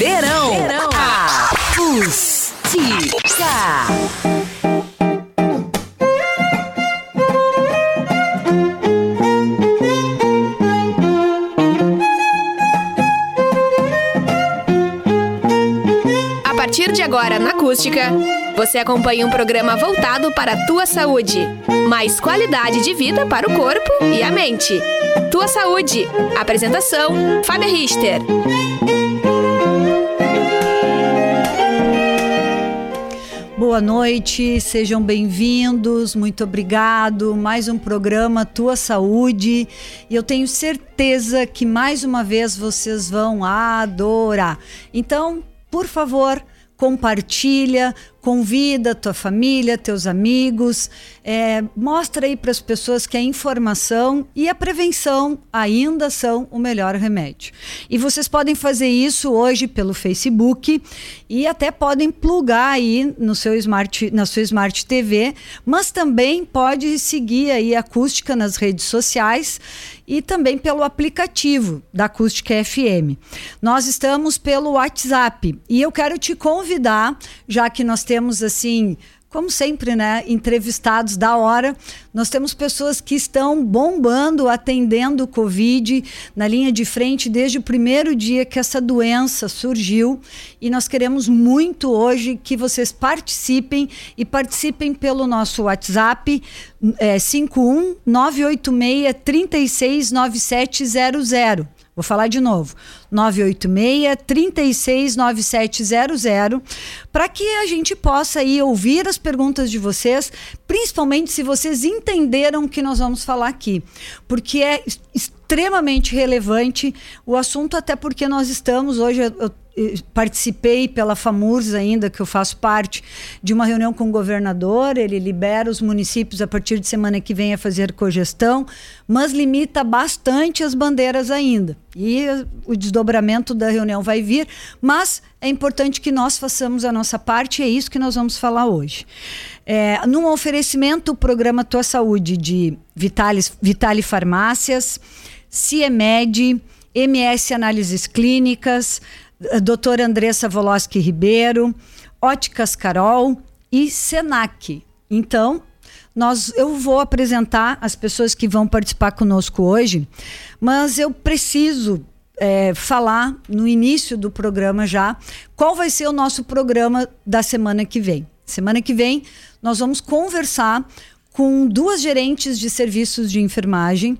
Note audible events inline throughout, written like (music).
Verão. Verão. Acústica. A partir de agora, na Acústica, você acompanha um programa voltado para a tua saúde. Mais qualidade de vida para o corpo e a mente. Tua Saúde. Apresentação: Fábia Richter. Boa noite, sejam bem-vindos, muito obrigado. Mais um programa Tua Saúde. E eu tenho certeza que mais uma vez vocês vão adorar. Então, por favor, compartilha, convida tua família, teus amigos, é, mostra aí para as pessoas que a informação e a prevenção ainda são o melhor remédio. E vocês podem fazer isso hoje pelo Facebook e até podem plugar aí no seu smart, na sua smart TV, mas também pode seguir aí a acústica nas redes sociais e também pelo aplicativo da Acústica FM. Nós estamos pelo WhatsApp e eu quero te convidar, já que nós temos assim como sempre, né, entrevistados da hora. Nós temos pessoas que estão bombando, atendendo o Covid na linha de frente desde o primeiro dia que essa doença surgiu. E nós queremos muito hoje que vocês participem e participem pelo nosso WhatsApp é, 51 986 369700. Vou falar de novo. 986 369700 para que a gente possa aí ouvir as perguntas de vocês, principalmente se vocês entenderam o que nós vamos falar aqui, porque é extremamente relevante o assunto até porque nós estamos hoje eu participei pela FAMURS ainda, que eu faço parte, de uma reunião com o governador. Ele libera os municípios a partir de semana que vem a fazer cogestão, mas limita bastante as bandeiras ainda. E o desdobramento da reunião vai vir, mas é importante que nós façamos a nossa parte e é isso que nós vamos falar hoje. É, num oferecimento, o programa Tua Saúde de Vitale, Vitale Farmácias, CIEMED, MS Análises Clínicas, doutora Andressa Voloski Ribeiro, Óticas Carol e Senac. Então, nós, eu vou apresentar as pessoas que vão participar conosco hoje, mas eu preciso é, falar no início do programa já qual vai ser o nosso programa da semana que vem. Semana que vem nós vamos conversar com duas gerentes de serviços de enfermagem,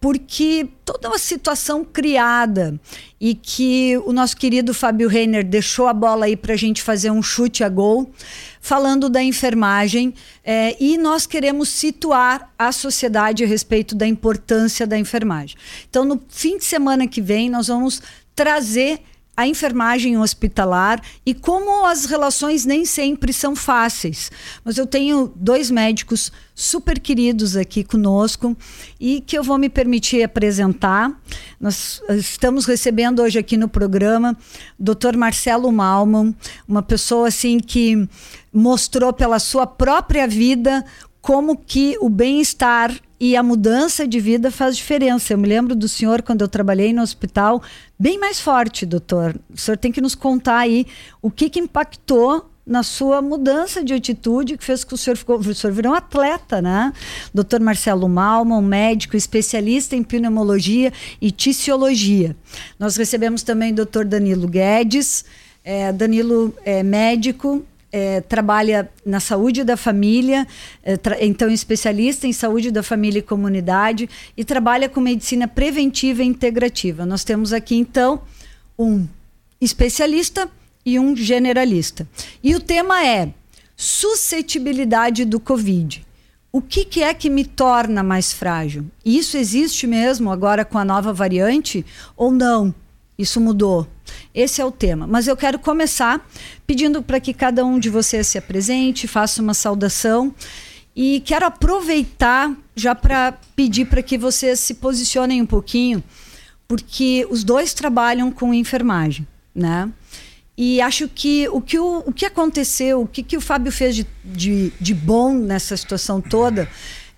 porque toda uma situação criada e que o nosso querido Fábio Reiner deixou a bola aí para a gente fazer um chute a gol, falando da enfermagem, é, e nós queremos situar a sociedade a respeito da importância da enfermagem. Então, no fim de semana que vem, nós vamos trazer a enfermagem hospitalar e como as relações nem sempre são fáceis. Mas eu tenho dois médicos super queridos aqui conosco e que eu vou me permitir apresentar. Nós estamos recebendo hoje aqui no programa o Dr. Marcelo Malman, uma pessoa assim que mostrou pela sua própria vida como que o bem-estar e a mudança de vida faz diferença. Eu me lembro do senhor quando eu trabalhei no hospital, bem mais forte, doutor. O senhor tem que nos contar aí o que, que impactou na sua mudança de atitude que fez que o senhor ficou, o senhor virou um atleta, né? Doutor Marcelo Malma, um médico especialista em pneumologia e ticiologia. Nós recebemos também o doutor Danilo Guedes, é, Danilo é médico, é, trabalha na saúde da família, é, então especialista em saúde da família e comunidade, e trabalha com medicina preventiva e integrativa. Nós temos aqui, então, um especialista e um generalista. E o tema é suscetibilidade do Covid. O que, que, é que me torna mais frágil? Isso existe mesmo agora com a nova variante ou não? Isso mudou? Esse é o tema. Mas eu quero começar pedindo para que cada um de vocês se apresente, faça uma saudação. E quero aproveitar já para pedir para que vocês se posicionem um pouquinho, porque os dois trabalham com enfermagem, né? E acho que o que, o, o que aconteceu, o que, que o Fábio fez de, de, de bom nessa situação toda,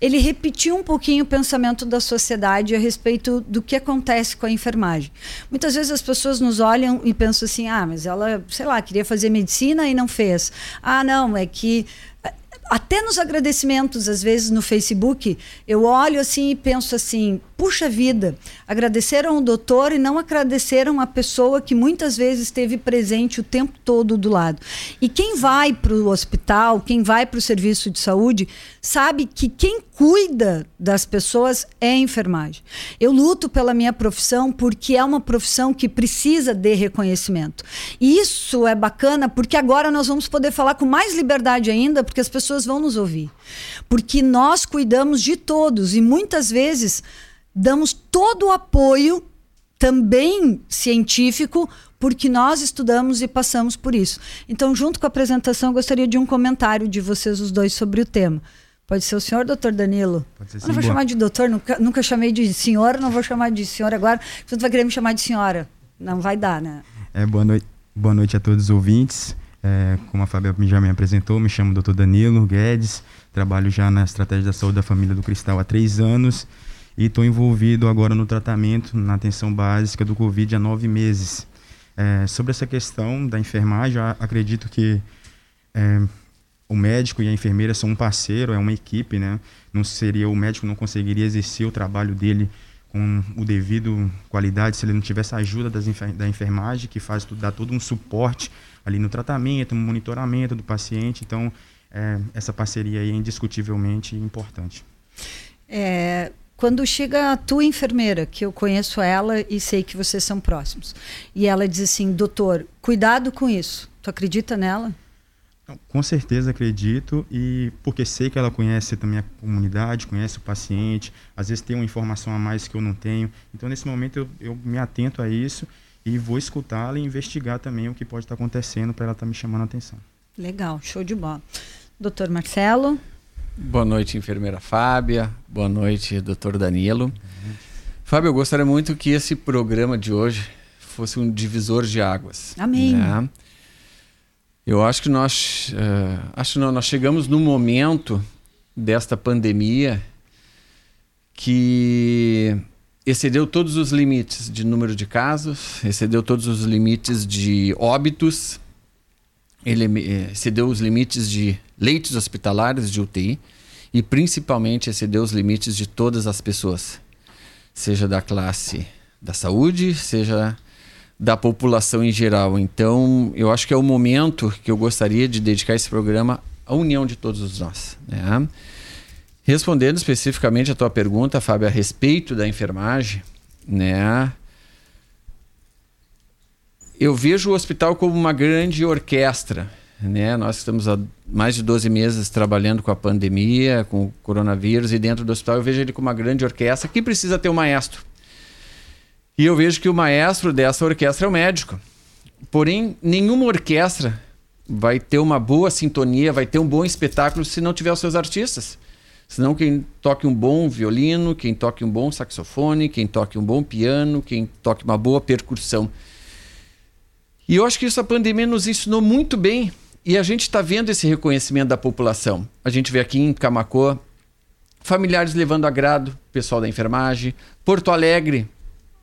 ele repetiu um pouquinho o pensamento da sociedade a respeito do que acontece com a enfermagem. Muitas vezes as pessoas nos olham e pensam assim: ah, mas ela, sei lá, queria fazer medicina e não fez. Ah, não, é que até nos agradecimentos, às vezes no Facebook, eu olho assim e penso assim: puxa vida, agradeceram o doutor e não agradeceram a pessoa que muitas vezes esteve presente o tempo todo do lado. E quem vai para o hospital, quem vai para o serviço de saúde, sabe que quem cuida das pessoas é a enfermagem. Eu luto pela minha profissão porque é uma profissão que precisa de reconhecimento. E isso é bacana porque agora nós vamos poder falar com mais liberdade ainda, porque as pessoas vão nos ouvir. Porque nós cuidamos de todos e muitas vezes damos todo o apoio também científico porque nós estudamos e passamos por isso. Então, junto com a apresentação, eu gostaria de um comentário de vocês os dois sobre o tema. Pode ser o senhor, doutor Danilo? Pode ser sim. Eu não vou Boa- chamar de doutor, nunca, nunca chamei de senhor, não vou chamar de senhor agora. Você vai querer me chamar de senhora. Não vai dar, né? É, boa, noite, boa noite a todos os ouvintes. É, como a Fábia já me apresentou, me chamo Dr. Danilo Guedes, trabalho já na estratégia da saúde da família do Cristal há três anos e estou envolvido agora no tratamento, na atenção básica do Covid há nove meses. É, sobre essa questão da enfermagem, acredito que é, o médico e a enfermeira são um parceiro, é uma equipe, né? Não seria o médico não conseguiria exercer o trabalho dele com o devido qualidade se ele não tivesse a ajuda das da enfermagem que faz dá todo um suporte ali no tratamento, no monitoramento do paciente. Então, é, essa parceria aí é indiscutivelmente importante. É, quando chega a tua enfermeira, que eu conheço ela e sei que vocês são próximos, e ela diz assim, doutor, cuidado com isso. Tu acredita nela? Com certeza acredito e porque sei que ela conhece também a comunidade, conhece o paciente, às vezes tem uma informação a mais que eu não tenho. Então, nesse momento, eu, eu me atento a isso e vou escutá-la e investigar também o que pode estar acontecendo para ela estar me chamando a atenção. Legal, show de bola. Doutor Marcelo? Boa noite, enfermeira Fábia. Boa noite, doutor Danilo. Fábio, eu gostaria muito que esse programa de hoje fosse um divisor de águas. Amém. né? Eu acho que nós, eh, acho não, nós chegamos no momento desta pandemia que excedeu todos os limites de número de casos, excedeu todos os limites de óbitos, ele eh, excedeu os limites de leitos hospitalares de UTI e principalmente excedeu os limites de todas as pessoas, seja da classe da saúde, seja da população em geral. Então, eu acho que é o momento que eu gostaria de dedicar esse programa à união de todos nós. Né? Respondendo especificamente a tua pergunta, Fábio, a respeito da enfermagem, né? Eu vejo o hospital como uma grande orquestra, né? Nós estamos há mais de 12 meses trabalhando com a pandemia, com o coronavírus e dentro do hospital eu vejo ele como uma grande orquestra que precisa ter um maestro. E eu vejo que o maestro dessa orquestra é o médico. Porém, nenhuma orquestra vai ter uma boa sintonia, vai ter um bom espetáculo se não tiver os seus artistas. Senão quem toque um bom violino, quem toque um bom saxofone, quem toque um bom piano, quem toque uma boa percussão. E eu acho que isso a pandemia nos ensinou muito bem. E a gente está vendo esse reconhecimento da população. A gente vê aqui em Camacô, familiares levando agrado, pessoal da enfermagem. Porto Alegre,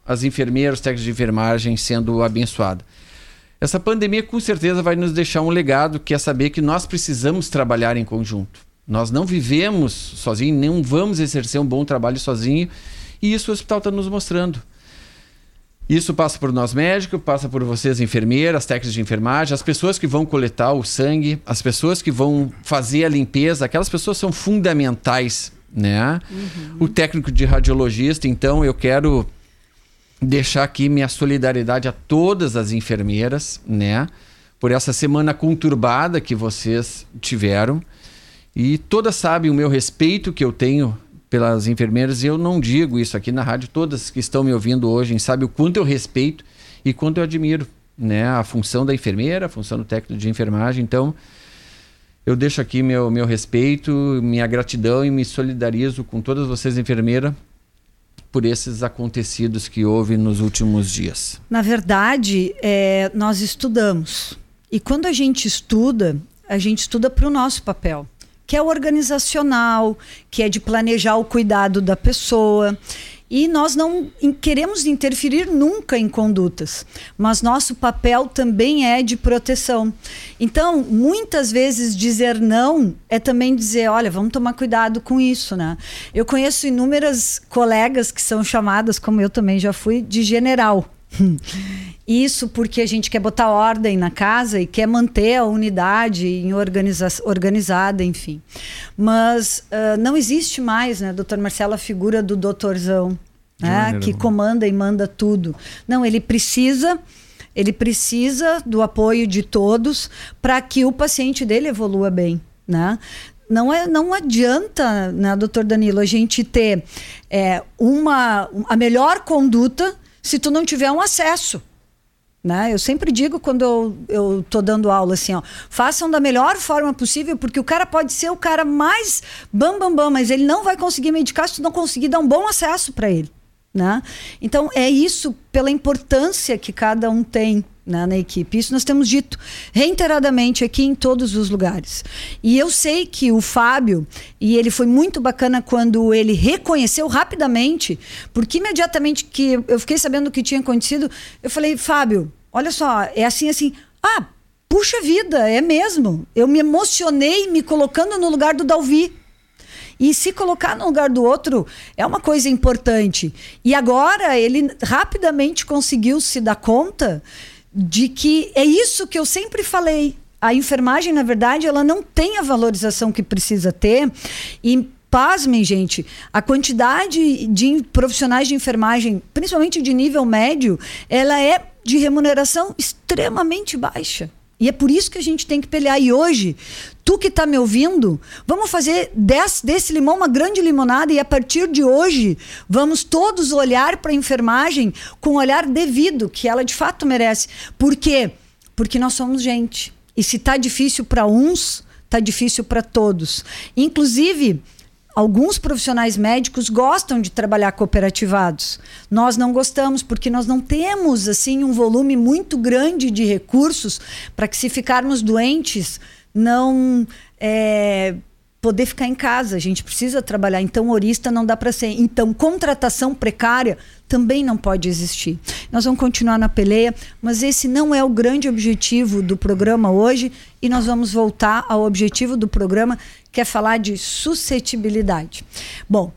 as enfermeiras, os técnicos de enfermagem sendo abençoados. Essa pandemia com certeza vai nos deixar um legado que é saber que nós precisamos trabalhar em conjunto. Nós não vivemos sozinhos, não vamos exercer um bom trabalho sozinho, e isso o hospital está nos mostrando. Isso passa por nós médicos, passa por vocês enfermeiras, técnicos de enfermagem, as pessoas que vão coletar o sangue, as pessoas que vão fazer a limpeza, aquelas pessoas são fundamentais, né? Uhum. O técnico de radiologista, então eu quero deixar aqui minha solidariedade a todas as enfermeiras, né? Por essa semana conturbada que vocês tiveram. E todas sabem o meu respeito que eu tenho pelas enfermeiras, e eu não digo isso aqui na rádio, todas que estão me ouvindo hoje sabem o quanto eu respeito e quanto eu admiro né, a função da enfermeira, a função do técnico de enfermagem. Então, eu deixo aqui meu, meu respeito, minha gratidão e me solidarizo com todas vocês, enfermeira, por esses acontecidos que houve nos últimos dias. Na verdade, é, nós estudamos. E quando a gente estuda, a gente estuda para o nosso papel que é organizacional, que é de planejar o cuidado da pessoa. E nós não queremos interferir nunca em condutas, mas nosso papel também é de proteção. Então, muitas vezes dizer não é também dizer, olha, vamos tomar cuidado com isso, né? Eu conheço inúmeras colegas que são chamadas, como eu também já fui, de general. (laughs) Isso porque a gente quer botar ordem na casa e quer manter a unidade em organiza organizada, enfim. Mas uh, não existe mais, né, doutor Marcelo, a figura do doutorzão, né, que comanda e manda tudo. Não, ele precisa ele precisa do apoio de todos para que o paciente dele evolua bem, né? Não, é, não adianta, né, doutor Danilo, a gente ter é, uma, a melhor conduta se tu não tiver um acesso. Né? Eu sempre digo quando eu, tô dando aula assim, ó, façam da melhor forma possível, porque o cara pode ser o cara mais bam bam bam, mas ele não vai conseguir medicar se tu não conseguir dar um bom acesso para ele. Né? Então é isso pela importância que cada um tem né, na equipe. Isso nós temos dito reiteradamente aqui em todos os lugares. E eu sei que o Fábio, e ele foi muito bacana quando ele reconheceu rapidamente, porque imediatamente que eu fiquei sabendo o que tinha acontecido, eu falei, Fábio, olha só, é assim, assim. Ah, puxa vida, é mesmo. Eu me emocionei me colocando no lugar do Dalvi. E se colocar no lugar do outro é uma coisa importante. E agora ele rapidamente conseguiu se dar conta de que é isso que eu sempre falei. A enfermagem, na verdade, ela não tem a valorização que precisa ter. E pasmem, gente, a quantidade de profissionais de enfermagem, principalmente de nível médio, ela é de remuneração extremamente baixa. E é por isso que a gente tem que pelear. E hoje, tu que está me ouvindo, vamos fazer desse, desse limão uma grande limonada e a partir de hoje, vamos todos olhar para a enfermagem com o olhar devido, que ela de fato merece. Por quê? Porque nós somos gente. E se está difícil para uns, está difícil para todos. Inclusive, Alguns profissionais médicos gostam de trabalhar cooperativados. Nós não gostamos porque nós não temos assim um volume muito grande de recursos para que se ficarmos doentes não é, poder ficar em casa. A gente precisa trabalhar. Então, horista não dá para ser. Então, contratação precária também não pode existir. Nós vamos continuar na peleia, mas esse não é o grande objetivo do programa hoje e nós vamos voltar ao objetivo do programa, que é falar de suscetibilidade. Bom,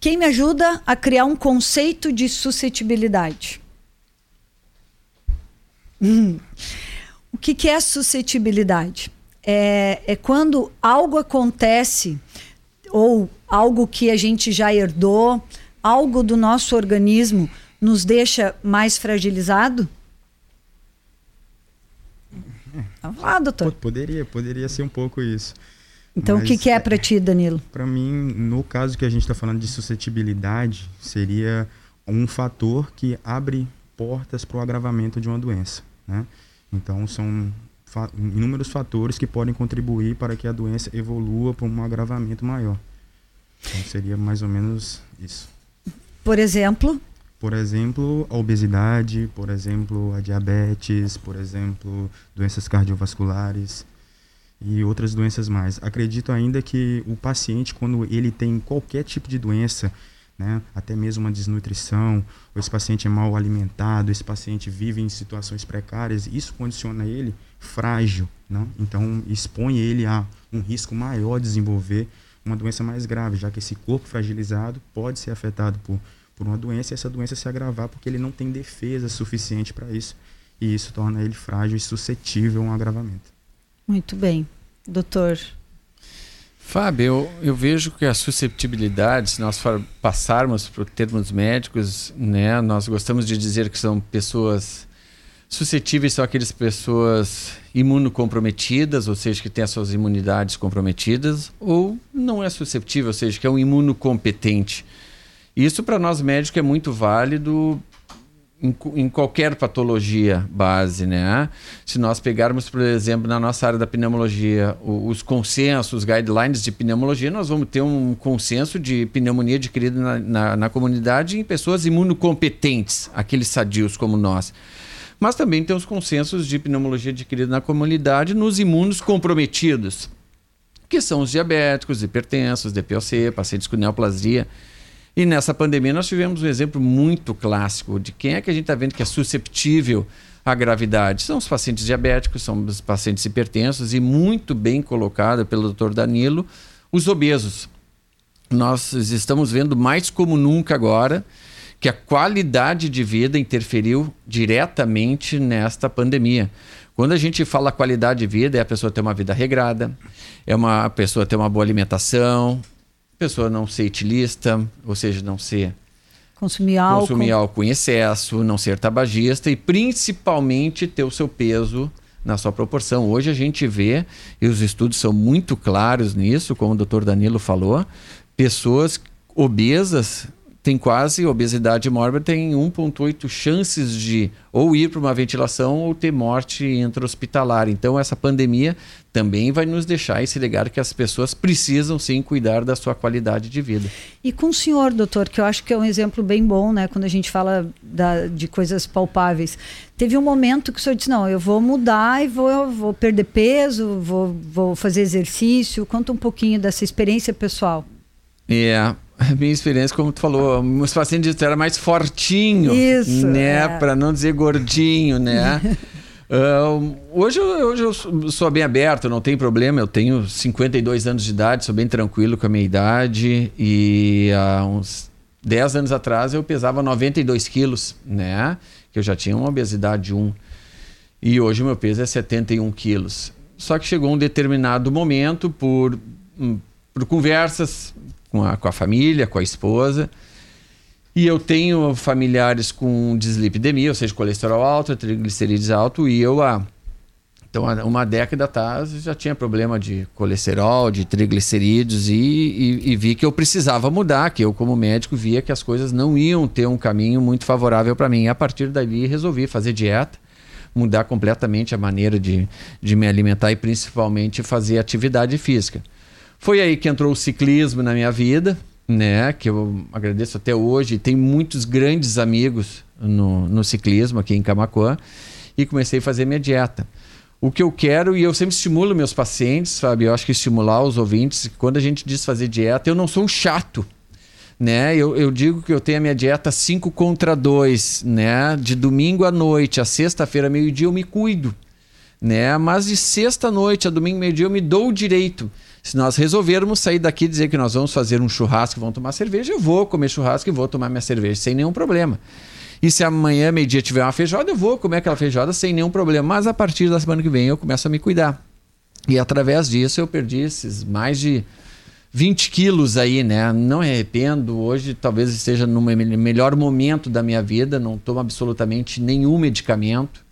quem me ajuda a criar um conceito de suscetibilidade? Hum. O que, que é suscetibilidade? É, é quando algo acontece ou algo que a gente já herdou, algo do nosso organismo nos deixa mais fragilizado? Vamos lá, doutor. Poderia, poderia ser um pouco isso. Então, Mas, o que, que é para ti, Danilo? Para mim, no caso que a gente está falando de suscetibilidade, seria um fator que abre portas para o agravamento de uma doença. Né? Então, são fa inúmeros fatores que podem contribuir para que a doença evolua para um agravamento maior. Então seria mais ou menos isso. Por exemplo? Por exemplo, a obesidade, por exemplo, a diabetes, por exemplo, doenças cardiovasculares e outras doenças mais. Acredito ainda que o paciente, quando ele tem qualquer tipo de doença, né, até mesmo uma desnutrição, ou esse paciente é mal alimentado, esse paciente vive em situações precárias, isso condiciona ele frágil, né? então expõe ele a um risco maior de desenvolver uma doença mais grave, já que esse corpo fragilizado pode ser afetado por, por uma doença e essa doença se agravar porque ele não tem defesa suficiente para isso e isso torna ele frágil e suscetível a um agravamento. Muito bem. Doutor Fábio, eu, eu, vejo que a susceptibilidade, se nós passarmos para termos médicos, né, nós gostamos de dizer que são pessoas suscetíveis são aquelas pessoas imunocomprometidas, ou seja, que têm as suas imunidades comprometidas, ou não é susceptível, ou seja, que é um imunocompetente. Isso para nós médicos é muito válido em, em, qualquer patologia base, né? Se nós pegarmos, por exemplo, na nossa área da pneumologia, os consensos, os guidelines de pneumologia, nós vamos ter um consenso de pneumonia adquirida na, na, na comunidade em pessoas imunocompetentes, aqueles sadios como nós. Mas também tem os consensos de pneumologia adquirida na comunidade nos imunos comprometidos. que são os diabéticos, hipertensos, DPOC, pacientes com neoplasia. E nessa pandemia nós tivemos um exemplo muito clássico de quem é que a gente está vendo que é susceptível à gravidade. São os pacientes diabéticos, são os pacientes hipertensos e muito bem colocado pelo Dr. Danilo, os obesos. Nós estamos vendo mais como nunca agora que a qualidade de vida interferiu diretamente nesta pandemia. Quando a gente fala qualidade de vida, é a pessoa ter uma vida regrada, é uma pessoa ter uma boa alimentação, a pessoa não ser etilista, ou seja, não ser consumir álcool, consumir álcool em excesso, não ser tabagista e principalmente ter o seu peso na sua proporção. Hoje a gente vê, e os estudos são muito claros nisso, como o doutor Danilo falou, pessoas obesas tem quase obesidade mórbida, tem 1,8 chances de ou ir para uma ventilação ou ter morte intra-hospitalar. Então, essa pandemia também vai nos deixar esse legado que as pessoas precisam sim cuidar da sua qualidade de vida. E com o senhor, doutor, que eu acho que é um exemplo bem bom, né, quando a gente fala da, de coisas palpáveis. Teve um momento que o senhor disse: não, eu vou mudar e vou, vou perder peso, vou, vou fazer exercício. Conta um pouquinho dessa experiência pessoal. É, a (laughs) minha experiência, como tu falou, meus pacientes era mais fortinho, Isso, né? É. Para não dizer gordinho, né? (laughs) uh, hoje, hoje eu sou bem aberto, não tem problema. Eu tenho 52 anos de idade, sou bem tranquilo com a minha idade. E há uns 10 anos atrás eu pesava 92 quilos, né? Que eu já tinha uma obesidade 1. E hoje o meu peso é 71 quilos. Só que chegou um determinado momento por, hum, por conversas com a, com a família, com a esposa. E eu tenho familiares com dislipidemia, ou seja, colesterol alto, triglicerídeos alto, e eu há então, uma década atrás já tinha problema de colesterol, de triglicerídeos, e, e, e, vi que eu precisava mudar, que eu, como médico, via que as coisas não iam ter um caminho muito favorável para mim. E a partir dali, resolvi fazer dieta, mudar completamente a maneira de, de me alimentar e principalmente fazer atividade física. Foi aí que entrou o ciclismo na minha vida, né? Que eu agradeço até hoje. Tem muitos grandes amigos no, no ciclismo aqui em Camacuã. E comecei a fazer minha dieta. O que eu quero, e eu sempre estimulo meus pacientes, Fábio, eu acho que estimular os ouvintes, quando a gente diz fazer dieta, eu não sou um chato. Né? Eu, eu digo que eu tenho a minha dieta 5 contra 2, né? De domingo à noite, a sexta-feira, meio-dia, eu me cuido. Né? Mas de sexta noite a domingo, meio-dia, eu me dou o direito se nós resolvermos sair daqui e dizer que nós vamos fazer um churrasco e vamos tomar cerveja, eu vou comer churrasco e vou tomar minha cerveja sem nenhum problema. E se amanhã, meio-dia, tiver uma feijoada, eu vou comer aquela feijoada sem nenhum problema. Mas a partir da semana que vem eu começo a me cuidar. E através disso eu perdi esses mais de 20 quilos aí, né? Não me arrependo. Hoje talvez esteja no melhor momento da minha vida. Não tomo absolutamente nenhum medicamento.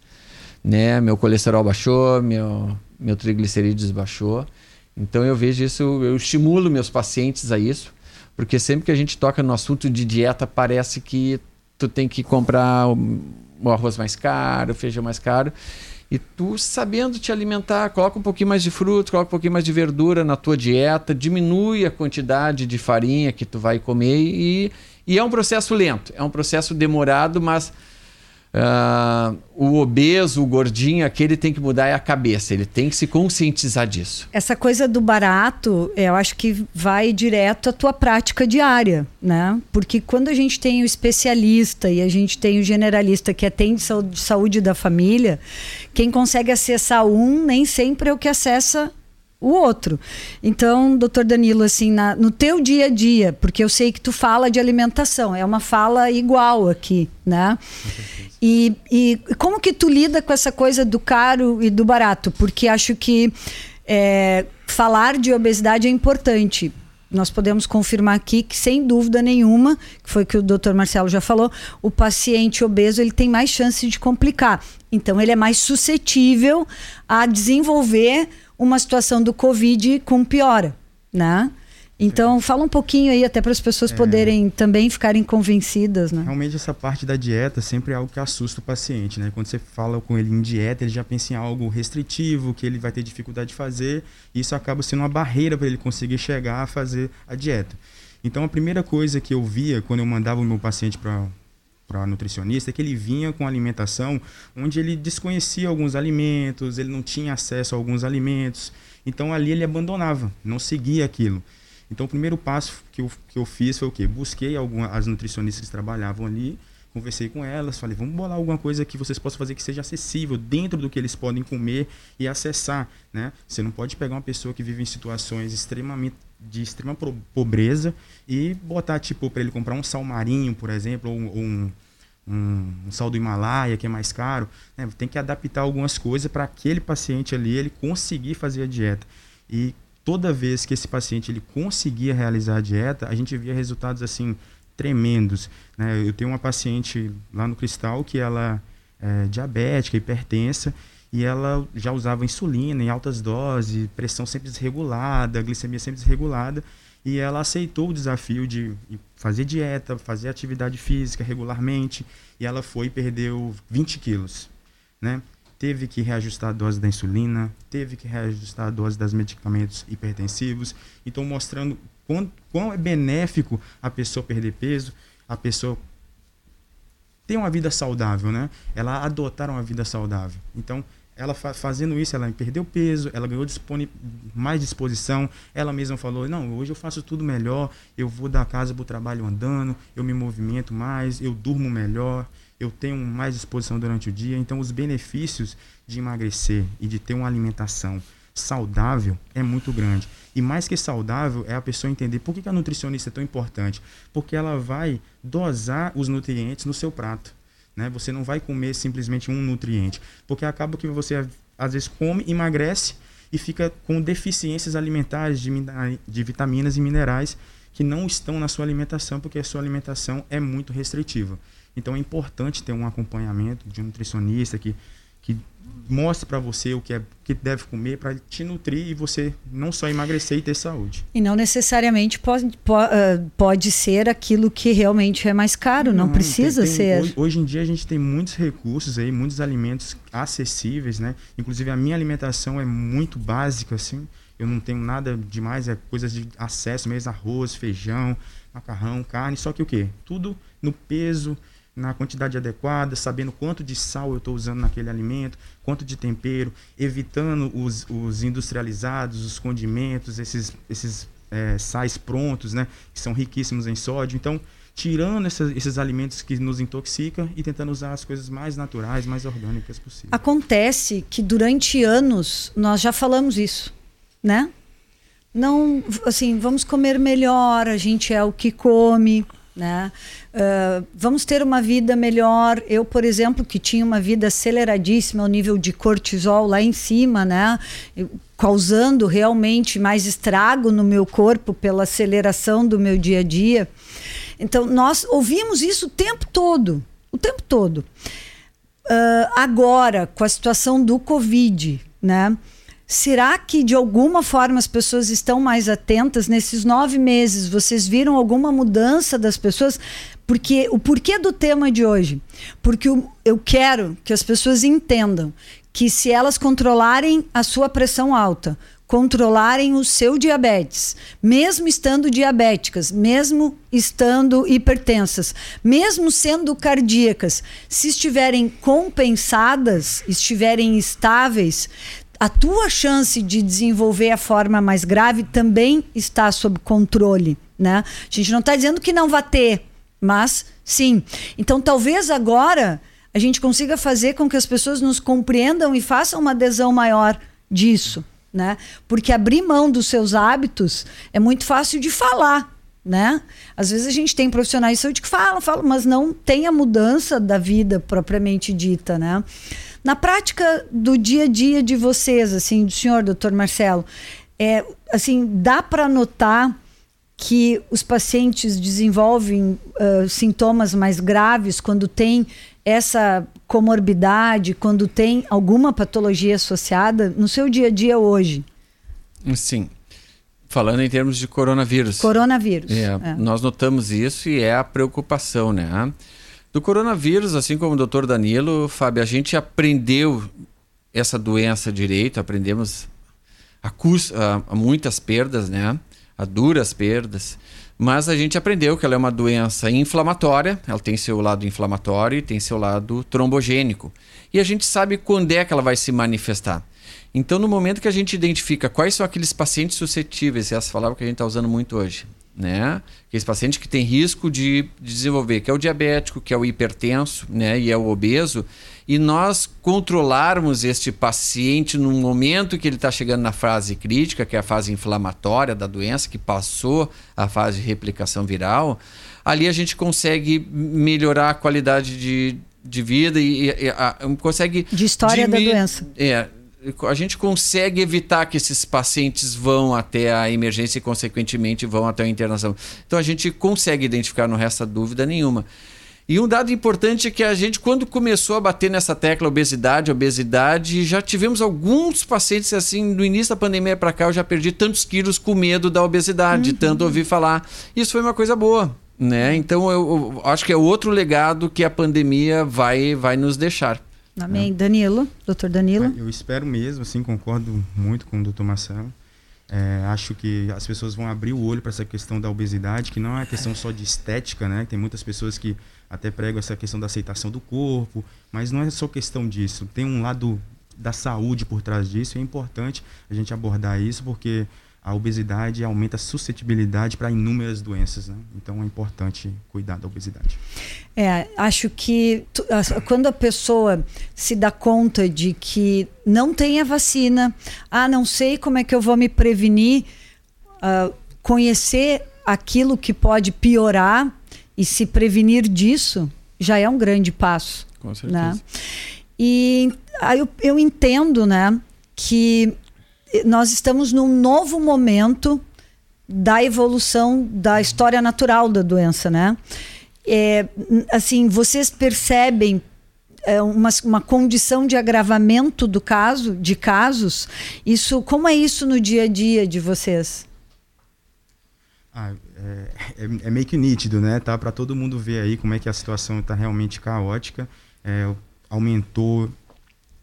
Né? Meu colesterol baixou, meu, meu triglicerídeos baixou. Então eu vejo isso, eu estimulo meus pacientes a isso, porque sempre que a gente toca no assunto de dieta, parece que tu tem que comprar o arroz mais caro, o feijão mais caro. E tu sabendo te alimentar, coloca um pouquinho mais de fruta, coloca um pouquinho mais de verdura na tua dieta, diminui a quantidade de farinha que tu vai comer e, e é um processo lento, é um processo demorado, mas Uh, o obeso, o gordinho, aquele tem que mudar é a cabeça, ele tem que se conscientizar disso. Essa coisa do barato, eu acho que vai direto à tua prática diária, né? Porque quando a gente tem o especialista e a gente tem o generalista que atende saúde, saúde da família, quem consegue acessar um nem sempre é o que acessa o outro. Então, doutor Danilo, assim, na, no teu dia a dia, porque eu sei que tu fala de alimentação, é uma fala igual aqui, né? E, e como que tu lida com essa coisa do caro e do barato? Porque acho que é, falar de obesidade é importante. Nós podemos confirmar aqui que, sem dúvida nenhuma, que foi o que o doutor Marcelo já falou, o paciente obeso ele tem mais chance de complicar. Então, ele é mais suscetível a desenvolver uma situação do Covid com piora, né? Então, fala um pouquinho aí, até para as pessoas é... poderem também ficarem convencidas, né? Realmente, essa parte da dieta sempre é algo que assusta o paciente, né? Quando você fala com ele em dieta, ele já pensa em algo restritivo, que ele vai ter dificuldade de fazer, e isso acaba sendo uma barreira para ele conseguir chegar a fazer a dieta. Então, a primeira coisa que eu via quando eu mandava o meu paciente para para nutricionista é que ele vinha com alimentação onde ele desconhecia alguns alimentos, ele não tinha acesso a alguns alimentos. Então ali ele abandonava, não seguia aquilo. Então o primeiro passo que eu, que eu fiz foi o quê? Busquei algumas as nutricionistas que trabalhavam ali, conversei com elas, falei, vamos bolar alguma coisa que vocês possam fazer que seja acessível dentro do que eles podem comer e acessar, né? Você não pode pegar uma pessoa que vive em situações extremamente de extrema pobreza e botar tipo para ele comprar um sal marinho, por exemplo, ou um, um, um, sal do Himalaia que é mais caro, né? tem que adaptar algumas coisas para aquele paciente ali ele conseguir fazer a dieta e toda vez que esse paciente ele conseguia realizar a dieta, a gente via resultados assim tremendos. Né? Eu tenho uma paciente lá no Cristal que ela é diabética, hipertensa, e ela já usava insulina em altas doses, pressão sempre desregulada, glicemia sempre desregulada, e ela aceitou o desafio de fazer dieta, fazer atividade física regularmente, e ela foi e perdeu 20 quilos, né? Teve que reajustar a dose da insulina, teve que reajustar a dose dos medicamentos hipertensivos. Então, mostrando quão, quão é benéfico a pessoa perder peso, a pessoa ter uma vida saudável, né? Ela adotar uma vida saudável. Então, ela fazendo isso, ela perdeu peso, ela ganhou mais disposição. Ela mesma falou: Não, hoje eu faço tudo melhor. Eu vou da casa para o trabalho andando, eu me movimento mais, eu durmo melhor eu tenho mais disposição durante o dia. Então, os benefícios de emagrecer e de ter uma alimentação saudável é muito grande. E mais que saudável é a pessoa entender por que a nutricionista é tão importante. Porque ela vai dosar os nutrientes no seu prato. Né? Você não vai comer simplesmente um nutriente. Porque acaba que você, às vezes, come, emagrece e fica com deficiências alimentares de, de vitaminas e minerais que não estão na sua alimentação, porque a sua alimentação é muito restritiva. Então é importante ter um acompanhamento de um nutricionista que, que mostre para você o que é que deve comer para te nutrir e você não só emagrecer e ter saúde. E não necessariamente pode, pode, uh, pode ser aquilo que realmente é mais caro, não, não precisa tem, ser. Hoje, hoje, em dia a gente tem muitos recursos aí, muitos alimentos acessíveis, né? Inclusive a minha alimentação é muito básica assim. Eu não tenho nada demais, é coisas de acesso mesmo, arroz, feijão, macarrão, carne, só que o quê? Tudo no peso, na quantidade adequada, sabendo quanto de sal eu estou usando naquele alimento, quanto de tempero, evitando os, os industrializados, os condimentos, esses, esses é, sais prontos, né, que são riquíssimos em sódio. Então, tirando esses, esses alimentos que nos intoxicam e tentando usar as coisas mais naturais, mais orgânicas possível. Acontece que durante anos nós já falamos isso, né? Não, assim, vamos comer melhor, a gente é o que come, né? Uh, vamos ter uma vida melhor. Eu, por exemplo, que tinha uma vida aceleradíssima ao nível de cortisol lá em cima, né? causando realmente mais estrago no meu corpo pela aceleração do meu dia a dia. Então, nós ouvimos isso o tempo todo, o tempo todo. Uh, agora, com a situação do Covid, né? Será que de alguma forma as pessoas estão mais atentas nesses nove meses? Vocês viram alguma mudança das pessoas? Porque o porquê do tema de hoje? Porque eu quero que as pessoas entendam que se elas controlarem a sua pressão alta, controlarem o seu diabetes, mesmo estando diabéticas, mesmo estando hipertensas, mesmo sendo cardíacas, se estiverem compensadas, estiverem estáveis, a tua chance de desenvolver a forma mais grave também está sob controle, né? A gente não está dizendo que não vai ter, mas sim. Então, talvez agora a gente consiga fazer com que as pessoas nos compreendam e façam uma adesão maior disso, né? Porque abrir mão dos seus hábitos é muito fácil de falar, né? Às vezes a gente tem profissionais de saúde que falam, falam, mas não tem a mudança da vida propriamente dita, né? Na prática do dia a dia de vocês, assim, do senhor, doutor Marcelo, é, assim, dá para notar que os pacientes desenvolvem uh, sintomas mais graves quando tem essa comorbidade, quando tem alguma patologia associada no seu dia a dia hoje? Sim. Falando em termos de coronavírus. Coronavírus. É, é. Nós notamos isso e é a preocupação, né? Do coronavírus, assim como o doutor Danilo, Fábio, a gente aprendeu essa doença direito, aprendemos a, a, a muitas perdas, né? A duras perdas. Mas a gente aprendeu que ela é uma doença inflamatória, ela tem seu lado inflamatório e tem seu lado trombogênico. E a gente sabe quando é que ela vai se manifestar. Então, no momento que a gente identifica quais são aqueles pacientes suscetíveis, essa palavra que a gente está usando muito hoje, né? Aqueles pacientes que têm risco de, desenvolver, que é o diabético, que é o hipertenso, né? E é o obeso. E nós controlarmos este paciente no momento que ele está chegando na fase crítica, que é a fase inflamatória da doença, que passou a fase de replicação viral, ali a gente consegue melhorar a qualidade de, de vida e, e, e a, consegue. De história da doença. É a gente consegue evitar que esses pacientes vão até a emergência e, consequentemente, vão até a internação. Então, a gente consegue identificar, não resta dúvida nenhuma. E um dado importante é que a gente, quando começou a bater nessa tecla obesidade, obesidade, já tivemos alguns pacientes assim, no início da pandemia para cá, eu já perdi tantos quilos com medo da obesidade, uhum. tanto ouvir falar. Isso foi uma coisa boa, né? Então eu, eu acho que é outro legado que a pandemia vai, vai nos deixar. Amém. Danilo, doutor Danilo. Eu espero mesmo, assim, concordo muito com o doutor Marcelo. É, acho que as pessoas vão abrir o olho para essa questão da obesidade, que não é questão só de estética, né? Tem muitas pessoas que até pregam essa questão da aceitação do corpo, mas não é só questão disso. Tem um lado da saúde por trás disso. É importante a gente abordar isso porque a obesidade aumenta a suscetibilidade para inúmeras doenças, né? Então é importante cuidar da obesidade. É, acho que quando a pessoa se dá conta de que não tem a vacina, ah, não sei como é que eu vou me prevenir, uh, conhecer aquilo que pode piorar e se prevenir disso já é um grande passo. Com né? certeza. Né? E aí eu, eu entendo, né, que nós estamos num novo momento da evolução da história natural da doença, né? É, assim, vocês percebem é, uma, uma condição de agravamento do caso, de casos? Isso, como é isso no dia a dia de vocês? Ah, é, é, é meio que nítido, né? Tá para todo mundo ver aí como é que a situação está realmente caótica. É, aumentou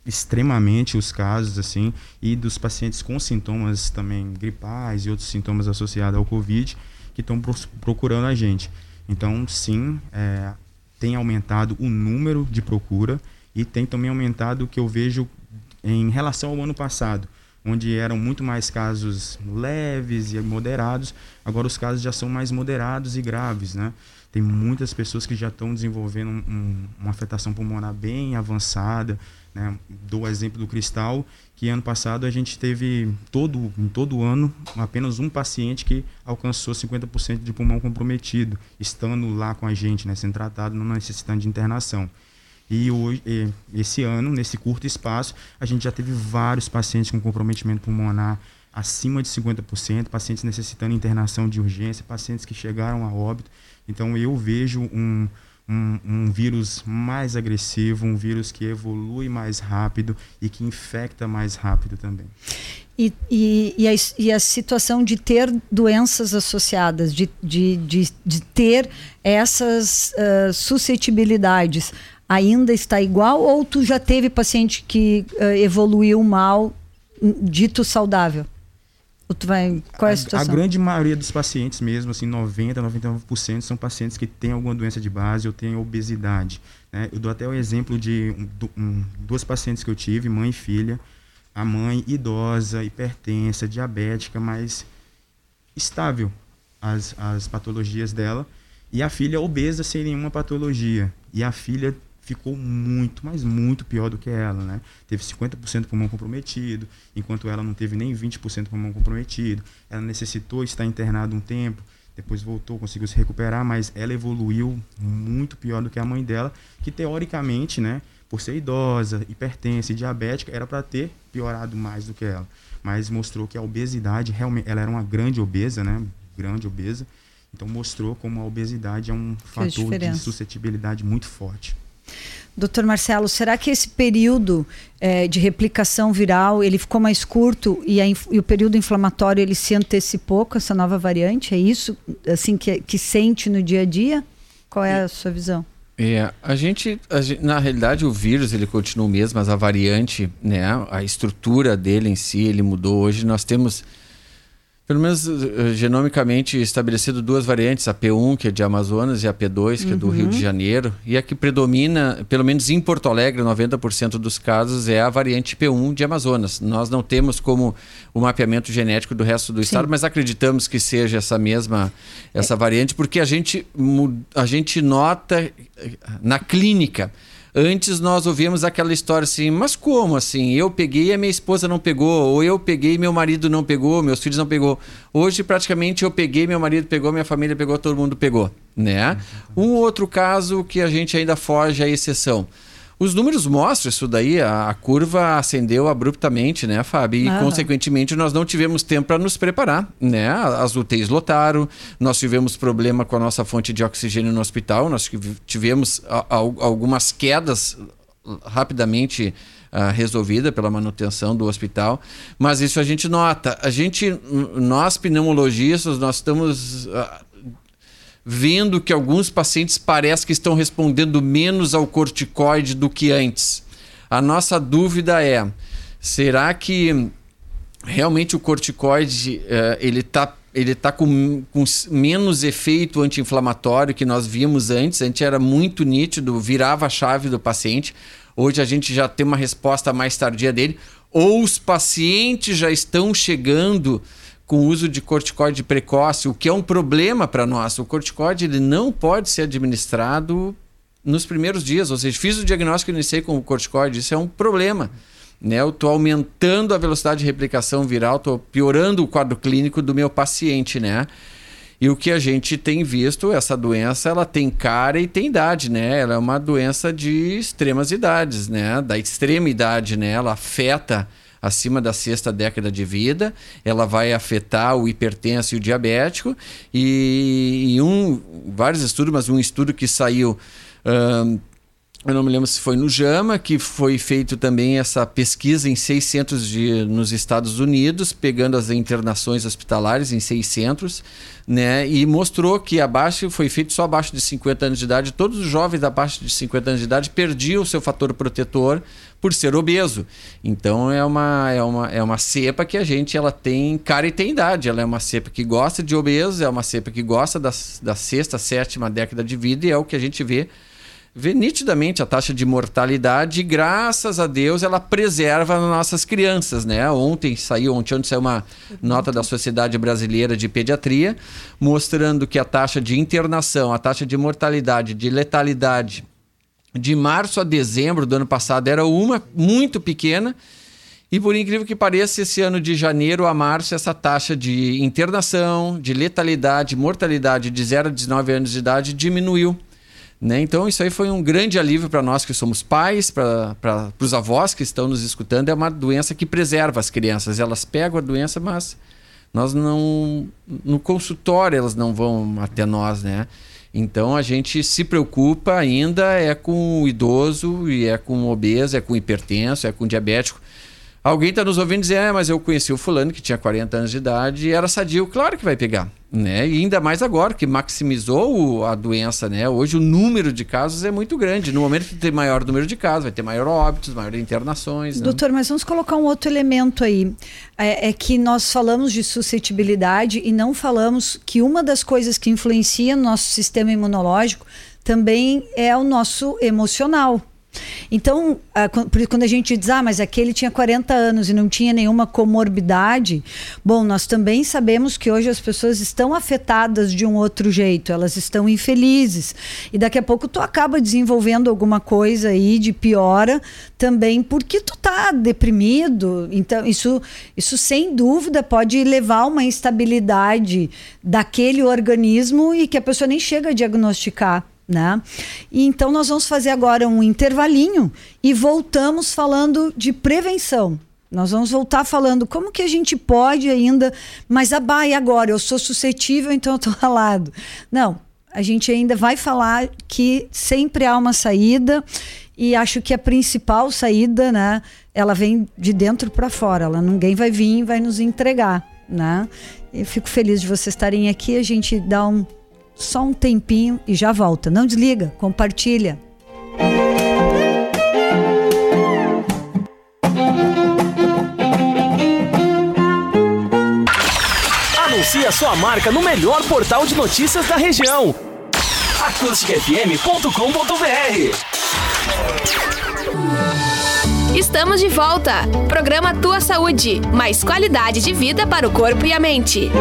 extremamente os casos assim e dos pacientes com sintomas também gripais e outros sintomas associados ao covid que estão procurando a gente. Então sim é, tem aumentado o número de procura e tem também aumentado o que eu vejo em relação ao ano passado onde eram muito mais casos leves e moderados agora os casos já são mais moderados e graves né? Tem muitas pessoas que já estão desenvolvendo um, uma afetação pulmonar bem avançada né? Dou o exemplo do cristal, que ano passado a gente teve todo, em todo ano apenas um paciente que alcançou 50% de pulmão comprometido, estando lá com a gente, né? sendo tratado, não necessitando de internação. E hoje, esse ano, nesse curto espaço, a gente já teve vários pacientes com comprometimento pulmonar acima de 50%, pacientes necessitando internação de urgência, pacientes que chegaram a óbito. Então eu vejo um, um, um, vírus mais agressivo, um vírus que evolui mais rápido e que infecta mais rápido também. E, e, e, a, e a, situação de ter doenças associadas, de, de, de, de ter essas uh, suscetibilidades, ainda está igual ou tu já teve paciente que uh, evoluiu mal, dito saudável? Tu vai, qual é a situação? A, grande maioria dos pacientes mesmo, assim, 90, 99% são pacientes que têm alguma doença de base ou têm obesidade. Né? Eu dou até o exemplo de um, um, duas pacientes que eu tive, mãe e filha. A mãe idosa, hipertensa, diabética, mas estável as, as patologias dela. E a filha obesa sem nenhuma patologia. E a filha ficou muito, mas muito pior do que ela, né? Teve 50% pulmão comprometido, enquanto ela não teve nem 20% pulmão comprometido. Ela necessitou estar internada um tempo, depois voltou, conseguiu se recuperar, mas ela evoluiu muito pior do que a mãe dela, que teoricamente, né, por ser idosa, hipertensa e diabética, era para ter piorado mais do que ela. Mas mostrou que a obesidade, realmente, ela era uma grande obesa, né? Grande obesa. Então mostrou como a obesidade é um fator de suscetibilidade muito forte. Doutor Marcelo, será que esse período é, de replicação viral ele ficou mais curto e, a, e, o período inflamatório ele se antecipou com essa nova variante? É isso assim que, que sente no dia a dia? Qual é a sua visão? É, a gente, a gente, na realidade, o vírus ele continua o mesmo, mas a variante, né, a estrutura dele em si, ele mudou. Hoje nós temos pelo menos uh, genomicamente estabelecido duas variantes, a P1, que é de Amazonas, e a P2, que uhum. é do Rio de uhum. Janeiro. E a que predomina, pelo menos em Porto Alegre, 90% dos casos, é a variante P1 de Amazonas. Nós não temos como o mapeamento genético do resto do Sim. estado, mas acreditamos que seja essa mesma essa é. variante, porque a gente, a gente nota eh, na clínica Antes nós ouvíamos aquela história assim, mas como assim? Eu peguei e a minha esposa não pegou, ou eu peguei e meu marido não pegou, meus filhos não pegou. Hoje praticamente eu peguei, meu marido pegou, minha família pegou, todo mundo pegou, né? Um outro caso que a gente ainda foge à exceção. Os números mostram isso daí, a, a curva ascendeu abruptamente, né, Fábio? E, uhum. consequentemente, nós não tivemos tempo para nos preparar, né? As UTIs lotaram, nós tivemos problema com a nossa fonte de oxigênio no hospital, nós tivemos a, a, algumas quedas rapidamente uh, resolvida pela manutenção do hospital, mas isso a gente nota. A gente, nós pneumologistas, nós estamos uh, vendo que alguns pacientes parece que estão respondendo menos ao corticoide do que antes. A nossa dúvida é: será que realmente o corticoide uh, ele está ele tá com, com, menos efeito anti-inflamatório que nós vimos antes. Antes era muito nítido, virava a chave do paciente. Hoje a gente já tem uma resposta mais tardia dele. Ou os pacientes já estão chegando com o uso de corticoide precoce, o que é um problema para nós. O corticoide ele não pode ser administrado nos primeiros dias, ou seja, fiz o diagnóstico e iniciei com o corticoide, isso é um problema. Né? Eu estou aumentando a velocidade de replicação viral, estou piorando o quadro clínico do meu paciente, né? E o que a gente tem visto, essa doença, ela tem cara e tem idade, né? Ela é uma doença de extremas idades, né? Da extrema idade, né? Ela afeta acima da sexta década de vida, ela vai afetar o hipertenso e o diabético. E, e um, vários estudos, mas um estudo que saiu. Um, eu não me lembro se foi no JAMA, que foi feito também essa pesquisa em 600 de, nos Estados Unidos, pegando as internações hospitalares em 600, né? E mostrou que abaixo, foi feito só abaixo de 50 anos de idade, todos os jovens abaixo de 50 anos de idade perdiam o seu fator protetor por ser obeso. Então é uma, é uma, é uma cepa que a gente ela tem cara e tem idade. Ela é uma cepa que gosta de obeso, é uma cepa que gosta da, da sexta, sétima década de vida e é o que a gente vê vê nitidamente a taxa de mortalidade e graças a Deus ela preserva as nossas crianças, né? Ontem saiu, ontem, ontem saiu uma nota da Sociedade Brasileira de Pediatria mostrando que a taxa de internação, a taxa de mortalidade, de letalidade de março a dezembro do ano passado era uma muito pequena e por incrível que pareça, esse ano de janeiro a março, essa taxa de internação, de letalidade, mortalidade de 0 a 19 anos de idade diminuiu. Né? Então, isso aí foi um grande alívio para nós que somos pais, para os avós que estão nos escutando. É uma doença que preserva as crianças. Elas pegam a doença, mas nós não. No consultório elas não vão até nós, né? Então a gente se preocupa ainda é com o idoso e é com o obeso, é com o hipertenso, é com o diabético. Alguém está nos ouvindo dizer, ah, mas eu conheci o fulano que tinha 40 anos de idade e era sadio. Claro que vai pegar, né? E ainda mais agora, que maximizou a doença, né? Hoje o número de casos é muito grande. No momento que tem maior número de casos, vai ter maior óbitos, maior internações. Né? Doutor, mas vamos colocar um outro elemento aí. É, é, que nós falamos de suscetibilidade e não falamos que uma das coisas que influencia no nosso sistema imunológico também é o nosso emocional. Então, quando a gente diz, ah, mas aquele tinha 40 anos e não tinha nenhuma comorbidade, bom, nós também sabemos que hoje as pessoas estão afetadas de um outro jeito, elas estão infelizes. E daqui a pouco tu acaba desenvolvendo alguma coisa aí de piora também porque tu tá deprimido. Então, isso, isso sem dúvida pode levar a uma instabilidade daquele organismo e que a pessoa nem chega a diagnosticar. Né? E então nós vamos fazer agora um intervalinho e voltamos falando de prevenção. Nós vamos voltar falando como que a gente pode ainda, mas abai e agora? Eu sou suscetível, então eu estou (laughs) ralado. Não, a gente ainda vai falar que sempre há uma saída e acho que a principal saída, né, ela vem de dentro para fora. Ela ninguém vai vir e vai nos entregar, né? Eu fico feliz de vocês estarem aqui. A gente dá um só um tempinho e já volta. Não desliga, compartilha. a sua marca no melhor portal de notícias da região. acusticfm.com.br Estamos de volta. Programa Tua Saúde. Mais qualidade de vida para o corpo e a mente.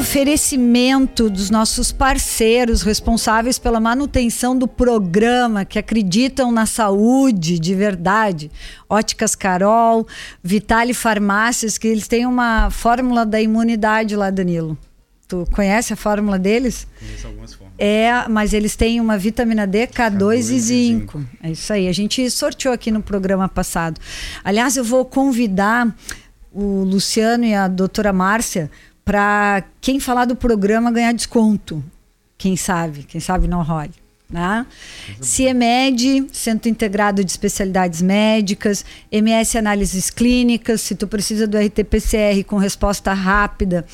Oferecimento dos nossos parceiros responsáveis pela manutenção do programa, que acreditam na saúde de verdade. Óticas Carol, Vitale Farmácias, que eles têm uma fórmula da imunidade lá, Danilo. Tu conhece a fórmula deles? Conheço algumas fórmulas. É, mas eles têm uma vitamina D, K2, K2 e, zinco. zinco. É isso aí. A gente sorteou aqui no programa passado. Aliás, eu vou convidar o Luciano e a doutora Márcia para quem falar do programa ganhar desconto. Quem sabe? Quem sabe não role. Né? CIEMED, Centro Integrado de Especialidades Médicas, MS Análises Clínicas, se tu precisa do RT-PCR com resposta rápida,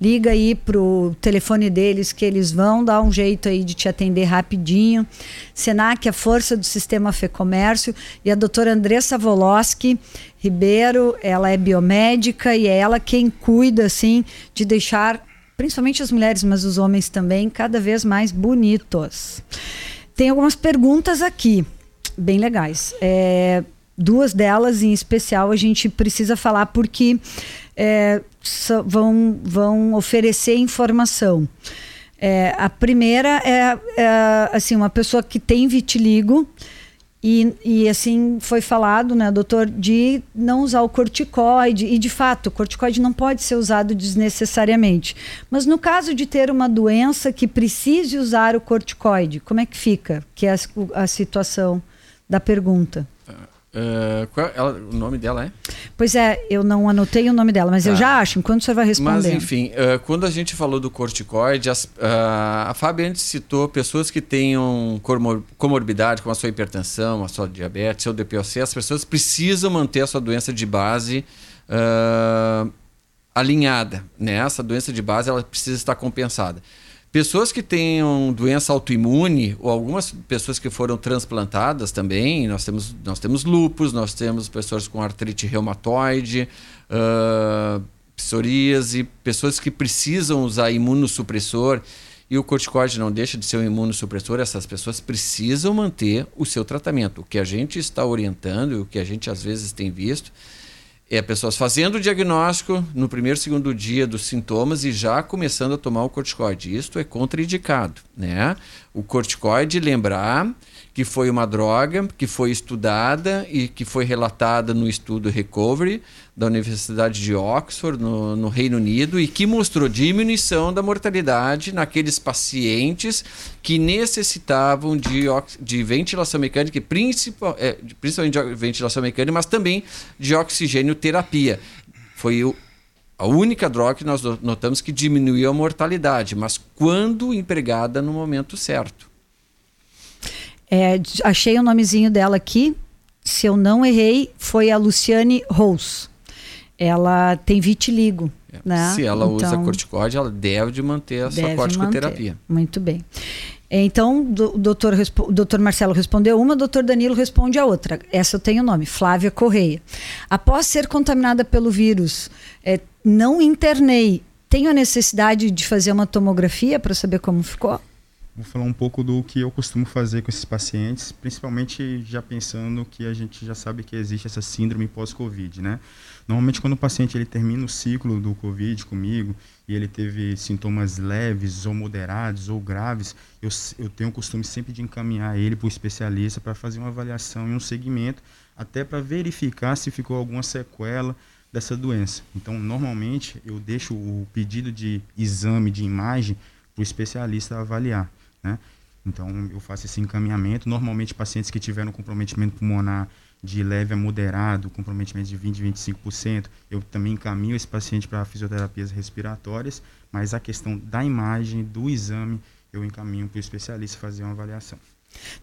liga aí pro telefone deles que eles vão dar um jeito aí de te atender rapidinho. Senac, a força do sistema Fecomércio e a doutora Andressa Voloski Ribeiro, ela é biomédica e é ela quem cuida assim de deixar principalmente as mulheres, mas os homens também, cada vez mais bonitos. Tem algumas perguntas aqui, bem legais. É, duas delas em especial a gente precisa falar porque é, vão, vão oferecer informação. É, a primeira é, é, assim uma pessoa que tem vitiligo e, e assim foi falado, né, doutor, de não usar o corticoide. E de fato, o corticoide não pode ser usado desnecessariamente. Mas no caso de ter uma doença que precise usar o corticoide, como é que fica? Que é a, a situação da pergunta. Uh, qual, ela, o nome dela é? Pois é, eu não anotei o nome dela, mas tá. eu já acho, enquanto o senhor vai responder. Mas enfim, uh, quando a gente falou do corticoide, as, uh, a Fábio antes citou pessoas que tenham comor comorbidade, como a sua hipertensão, a sua diabetes, seu DPOC, as pessoas precisam manter a sua doença de base alinhada, né? Essa doença de base ela precisa estar compensada. Pessoas que tenham doença autoimune, ou algumas pessoas que foram transplantadas também, nós temos, nós temos lupus, nós temos pessoas com artrite reumatoide, uh, psoríase, pessoas que precisam usar imunossupressor, e o corticoide não deixa de ser um imunossupressor, essas pessoas precisam manter o seu tratamento. O que a gente está orientando, o que a gente às vezes tem visto, é pessoas fazendo o diagnóstico no primeiro, segundo dia dos sintomas e já começando a tomar o corticoide. Isto é contraindicado, né? O corticoide, lembrar que foi uma droga que foi estudada e que foi relatada no estudo Recovery da Universidade de Oxford, no, no, Reino Unido, e que mostrou diminuição da mortalidade naqueles pacientes que necessitavam de, de ventilação mecânica, principal, é, principalmente de ventilação mecânica, mas também de oxigênio terapia. Foi o, a única droga que nós notamos que diminuiu a mortalidade, mas quando empregada no momento certo. É, achei o nomezinho dela aqui. Se eu não errei, foi a Luciane Rose. Ela tem vitiligo. É. Né? Se ela então, usa corticóide, ela deve de manter a sua corticoterapia. Manter. Muito bem. Então, o doutor, o doutor Marcelo respondeu uma, o doutor Danilo responde a outra. Essa eu tenho o nome, Flávia Correia. Após ser contaminada pelo vírus, é, não internei. Tenho a necessidade de fazer uma tomografia para saber como ficou? Vou falar um pouco do que eu costumo fazer com esses pacientes, principalmente já pensando que a gente já sabe que existe essa síndrome pós-Covid, né? Normalmente quando o paciente ele termina o ciclo do Covid comigo e ele teve sintomas leves ou moderados ou graves, eu, eu tenho o costume sempre de encaminhar ele para o especialista para fazer uma avaliação e um segmento, até para verificar se ficou alguma sequela dessa doença. Então, normalmente eu deixo o pedido de exame de imagem para o especialista avaliar. Né? Então, eu faço esse encaminhamento. Normalmente, pacientes que tiveram comprometimento pulmonar de leve a moderado, comprometimento de 20, 25%, eu também encaminho esse paciente para fisioterapias respiratórias, mas a questão da imagem, do exame, eu encaminho para o especialista fazer uma avaliação.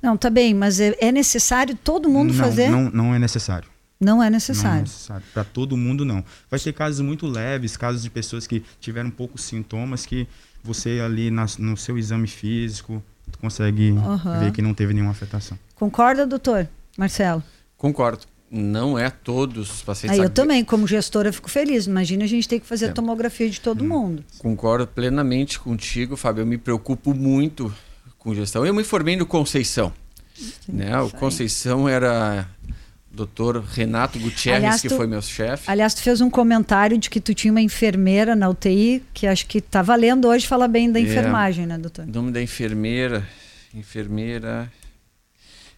Não, tá bem, mas é, é necessário todo mundo não, fazer? Não, não é necessário. Não é Não é necessário. necessário. Para todo mundo, não. Vai ter casos muito leves, casos de pessoas que tiveram poucos sintomas que você ali nas- no seu exame físico consegue Aham. ver que não teve nenhuma afetação. Concorda, doutor Marcelo? Concordo. Não é todos os pacientes. Aí eu também, como gestora, fico feliz. Imagina a gente ter que fazer É. a tomografia de todo mundo. Concordo plenamente contigo, Fábio. Eu me preocupo muito com gestão. Eu me formei no Conceição. né? O. Conceição era Dr. Renato Gutierrez, Aliás, que tu- foi meu chefe. Aliás, tu fez um comentário de que tu tinha uma enfermeira na UTI, que acho que tá valendo hoje falar bem da É. enfermagem, né, doutor? O nome da enfermeira. Enfermeira.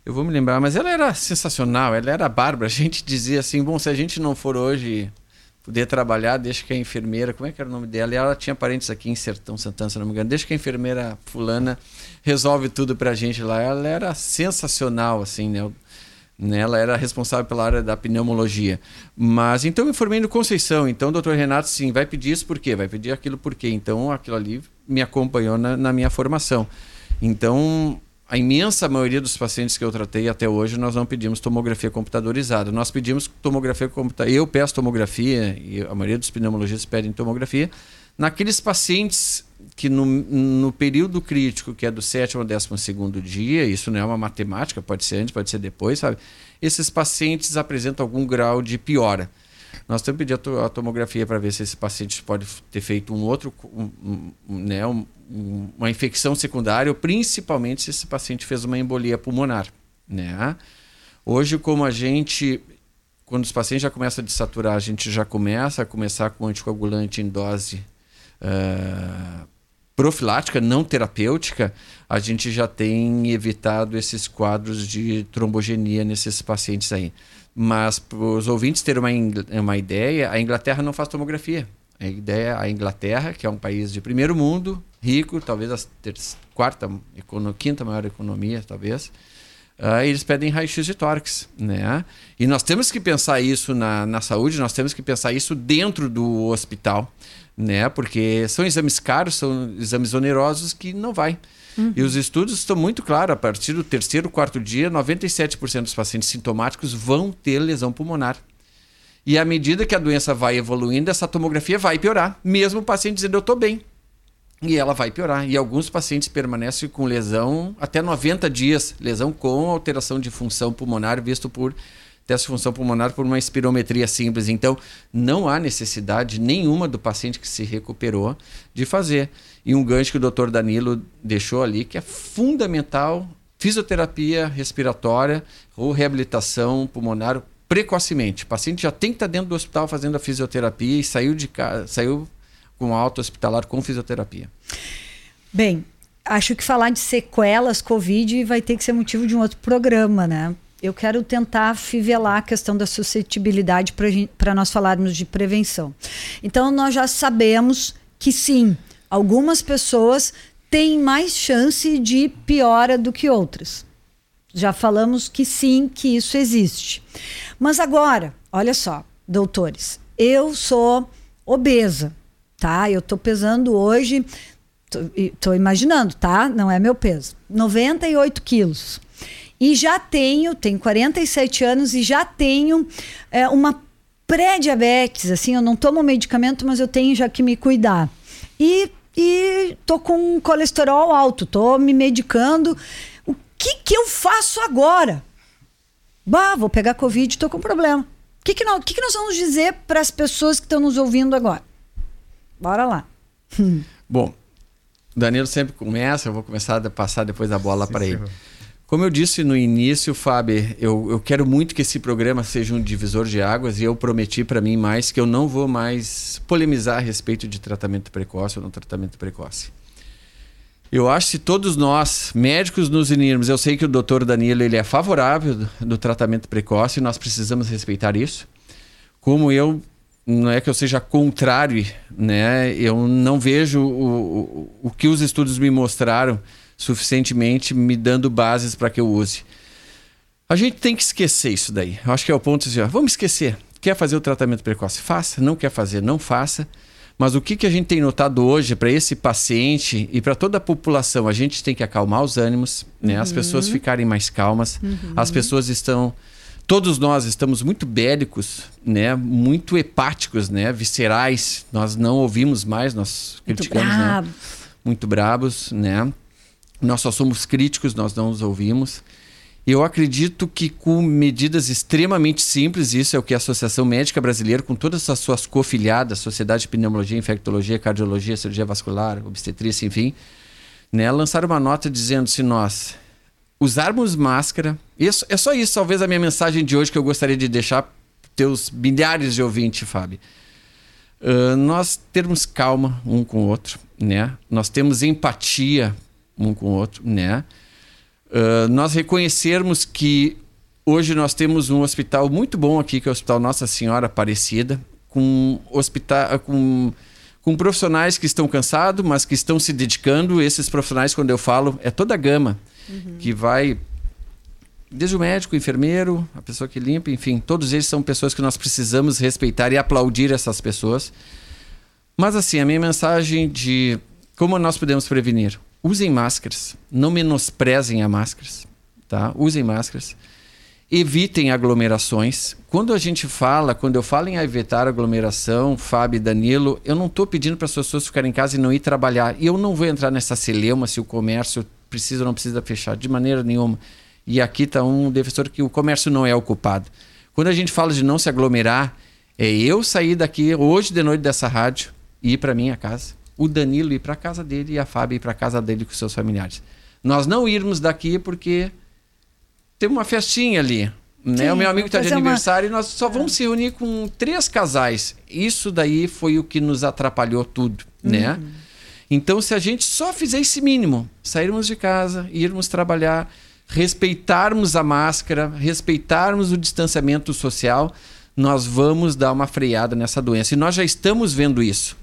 Eu vou me lembrar, mas ela era sensacional, ela era bárbara. (laughs) A gente dizia assim: bom, se a gente não for hoje poder trabalhar, deixa que a enfermeira. Como é que era o nome dela? E ela tinha parentes aqui em Sertão Santana, se não me engano. Deixa que a enfermeira Fulana resolve tudo pra gente lá. Ela era sensacional, assim, né? né? Ela era responsável pela área da pneumologia. Mas então eu me formei no Conceição. Então doutor Renato, sim, vai pedir isso por quê? Vai pedir aquilo por quê? Então aquilo ali me acompanhou na, na minha formação. Então, a imensa maioria dos pacientes que eu tratei até hoje, nós não pedimos tomografia computadorizada. Nós pedimos tomografia computadorizada. Eu peço tomografia, e a maioria dos pneumologistas pedem tomografia, naqueles pacientes que no, no período crítico, que é do sétimo ao décimo segundo dia, isso não é uma matemática, pode ser antes, pode ser depois, sabe? Esses pacientes apresentam algum grau de piora. Nós temos que pedir a, to- a tomografia para ver se esse paciente pode ter feito um outro, um- um- né, um- uma infecção secundária, principalmente se esse paciente fez uma embolia pulmonar. Né? Hoje, como a gente, quando os pacientes já começam a desaturar, a gente já começa a começar com anticoagulante em dose ah, profilática, não terapêutica, a gente já tem evitado esses quadros de trombogenia nesses pacientes aí. Mas para os ouvintes terem uma, uma ideia, a Inglaterra não faz tomografia. A ideia, a Inglaterra, que é um país de primeiro mundo, rico, talvez a ter- quarta, quinta maior economia, talvez, ah, eles pedem raio-x de tórax, né? E nós temos que pensar isso na, na saúde, nós temos que pensar isso dentro do hospital, né? Porque são exames caros, são exames onerosos que não vai. E os estudos estão muito claros, a partir do terceiro, quarto dia, 97% dos pacientes sintomáticos vão ter lesão pulmonar. E à medida que a doença vai evoluindo, essa tomografia vai piorar, mesmo o paciente dizendo eu estou bem. E ela vai piorar. E alguns pacientes permanecem com lesão até 90 dias, lesão com alteração de função pulmonar, visto por teste de função pulmonar por uma espirometria simples. Então, não há necessidade nenhuma do paciente que se recuperou de fazer. E um gancho que o doutor Danilo deixou ali, que é fundamental, fisioterapia respiratória ou reabilitação pulmonar precocemente. O paciente já tem que estar dentro do hospital fazendo a fisioterapia e saiu de casa, saiu com alta hospitalar com fisioterapia. Bem, acho que falar de sequelas Covid vai ter que ser motivo de um outro programa, né? Eu quero tentar fivelar a questão da suscetibilidade para nós falarmos de prevenção. Então, nós já sabemos que sim, algumas pessoas têm mais chance de piora do que outras. Já falamos que sim, que isso existe. Mas agora, olha só, doutores, eu sou obesa, tá? Eu tô pesando hoje, tô, tô imaginando, tá? Não é meu peso, 98 quilos. E já tenho, tenho 47 anos e já tenho é, uma pré-diabetes, assim, eu não tomo medicamento, mas eu tenho já que me cuidar. E, e tô com colesterol alto, tô me medicando. O que que eu faço agora? Bah, vou pegar Covid, tô com problema. O que que, nós, que, que nós vamos dizer para as pessoas que estão nos ouvindo agora? Bora lá. (laughs) Bom, o Danilo sempre começa, eu vou começar a passar depois a bola para ele. Como eu disse no início, Fábio, eu, eu quero muito que esse programa seja um divisor de águas e eu prometi para mim mais que eu não vou mais polemizar a respeito de tratamento precoce ou não tratamento precoce. Eu acho que todos nós, médicos, nos unirmos, eu sei que o doutor Danilo ele é favorável do, do tratamento precoce e nós precisamos respeitar isso. Como eu, não é que eu seja contrário, né? Eu não vejo o, o, o que os estudos me mostraram suficientemente me dando bases para que eu use. A gente tem que esquecer isso daí. Eu acho que é o ponto assim, ó, vamos esquecer. Quer fazer o tratamento precoce? Faça. Não quer fazer? Não faça. Mas o que, que a gente tem notado hoje para esse paciente e para toda a população? A gente tem que acalmar os ânimos, né? As pessoas ficarem mais calmas. As pessoas estão todos nós estamos muito bélicos, né? Muito hepáticos, né? Viscerais. Nós não ouvimos mais, nós Muito criticamos, né? bravo. Muito brabos, né? Nós só somos críticos, nós não os ouvimos. Eu acredito que com medidas extremamente simples, isso é o que a Associação Médica Brasileira, com todas as suas cofiliadas, Sociedade de Pneumologia, Infectologia, Cardiologia, Cirurgia Vascular, Obstetrícia, enfim, né, lançaram uma nota dizendo se nós usarmos máscara, isso, é só isso, talvez a minha mensagem de hoje que eu gostaria de deixar teus milhares de ouvintes, Fábio. Uh, nós termos calma um com o outro, né? Nós temos empatia um com o outro, né? Uh, nós reconhecermos que hoje nós temos um hospital muito bom aqui, que é o Hospital Nossa Senhora Aparecida, com, hospital, com, com profissionais que estão cansados, mas que estão se dedicando. Esses profissionais, quando eu falo, é toda a gama que vai desde o médico, o enfermeiro, a pessoa que limpa, enfim, todos eles são pessoas que nós precisamos respeitar e aplaudir essas pessoas. Mas assim, a minha mensagem de como nós podemos prevenir? Usem máscaras, não menosprezem a máscaras, tá? Usem máscaras. Evitem aglomerações. Quando a gente fala, quando eu falo em evitar aglomeração, Fábio e Danilo, eu não estou pedindo para as pessoas ficarem em casa e não ir trabalhar. E eu não vou entrar nessa celeuma se o comércio precisa ou não precisa fechar, de maneira nenhuma. E aqui está um defensor que o comércio não é o culpado. Quando a gente fala de não se aglomerar, é eu sair daqui hoje de noite dessa rádio e ir para minha casa. O Danilo ir para casa dele e a Fábio ir para casa dele com seus familiares. Nós não irmos daqui porque tem uma festinha ali. Né? Sim, o meu amigo está de uma- aniversário e nós só vamos se reunir com três casais. Isso daí foi o que nos atrapalhou tudo, né? Então, se a gente só fizer esse mínimo, sairmos de casa, irmos trabalhar, respeitarmos a máscara, respeitarmos o distanciamento social, nós vamos dar uma freada nessa doença. E nós já estamos vendo isso.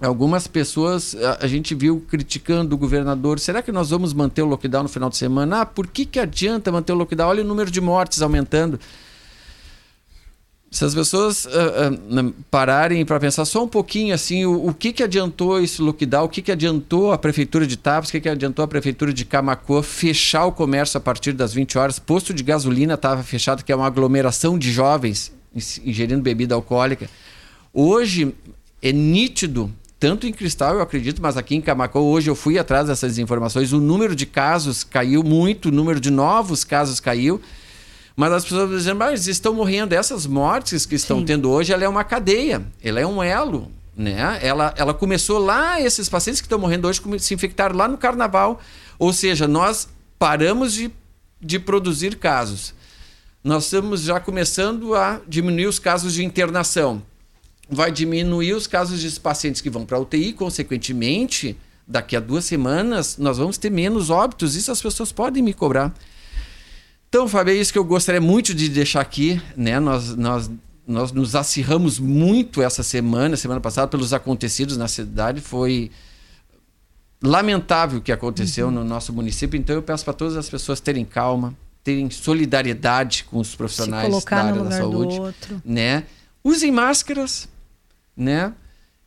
Algumas pessoas a, gente viu criticando o governador. Será que nós vamos manter o lockdown no final de semana? Ah, por que, que adianta manter o lockdown? Olha o número de mortes aumentando. Se as pessoas ah, n- pararem para pensar só um pouquinho assim, o, o que, que adiantou esse lockdown? O que, que adiantou a prefeitura de Tapos? O que, que adiantou a prefeitura de Camacuã fechar o comércio a partir das 20 horas? Posto de gasolina estava fechado, que é uma aglomeração de jovens ingerindo bebida alcoólica. Hoje é nítido, tanto em Cristal eu acredito, mas aqui em Camacuã hoje eu fui atrás dessas informações, o número de casos caiu muito, o número de novos casos caiu. Mas as pessoas dizem, mas estão morrendo. Essas mortes que estão Sim. tendo hoje, ela é uma cadeia, ela é um elo. Né? Ela, ela começou lá, esses pacientes que estão morrendo hoje se infectaram lá no carnaval. Ou seja, nós paramos de, de produzir casos. Nós estamos já começando a diminuir os casos de internação. Vai diminuir os casos de pacientes que vão para UTI, consequentemente, daqui a duas semanas, nós vamos ter menos óbitos. Isso as pessoas podem me cobrar. Então, Fábio, é isso que eu gostaria muito de deixar aqui. Né? Nós, nós, nós nos acirramos muito essa semana, semana passada, pelos acontecidos na cidade. Foi lamentável o que aconteceu no nosso município. Então, eu peço para todas as pessoas terem calma, terem solidariedade com os profissionais da área da saúde né? Usem máscaras, né?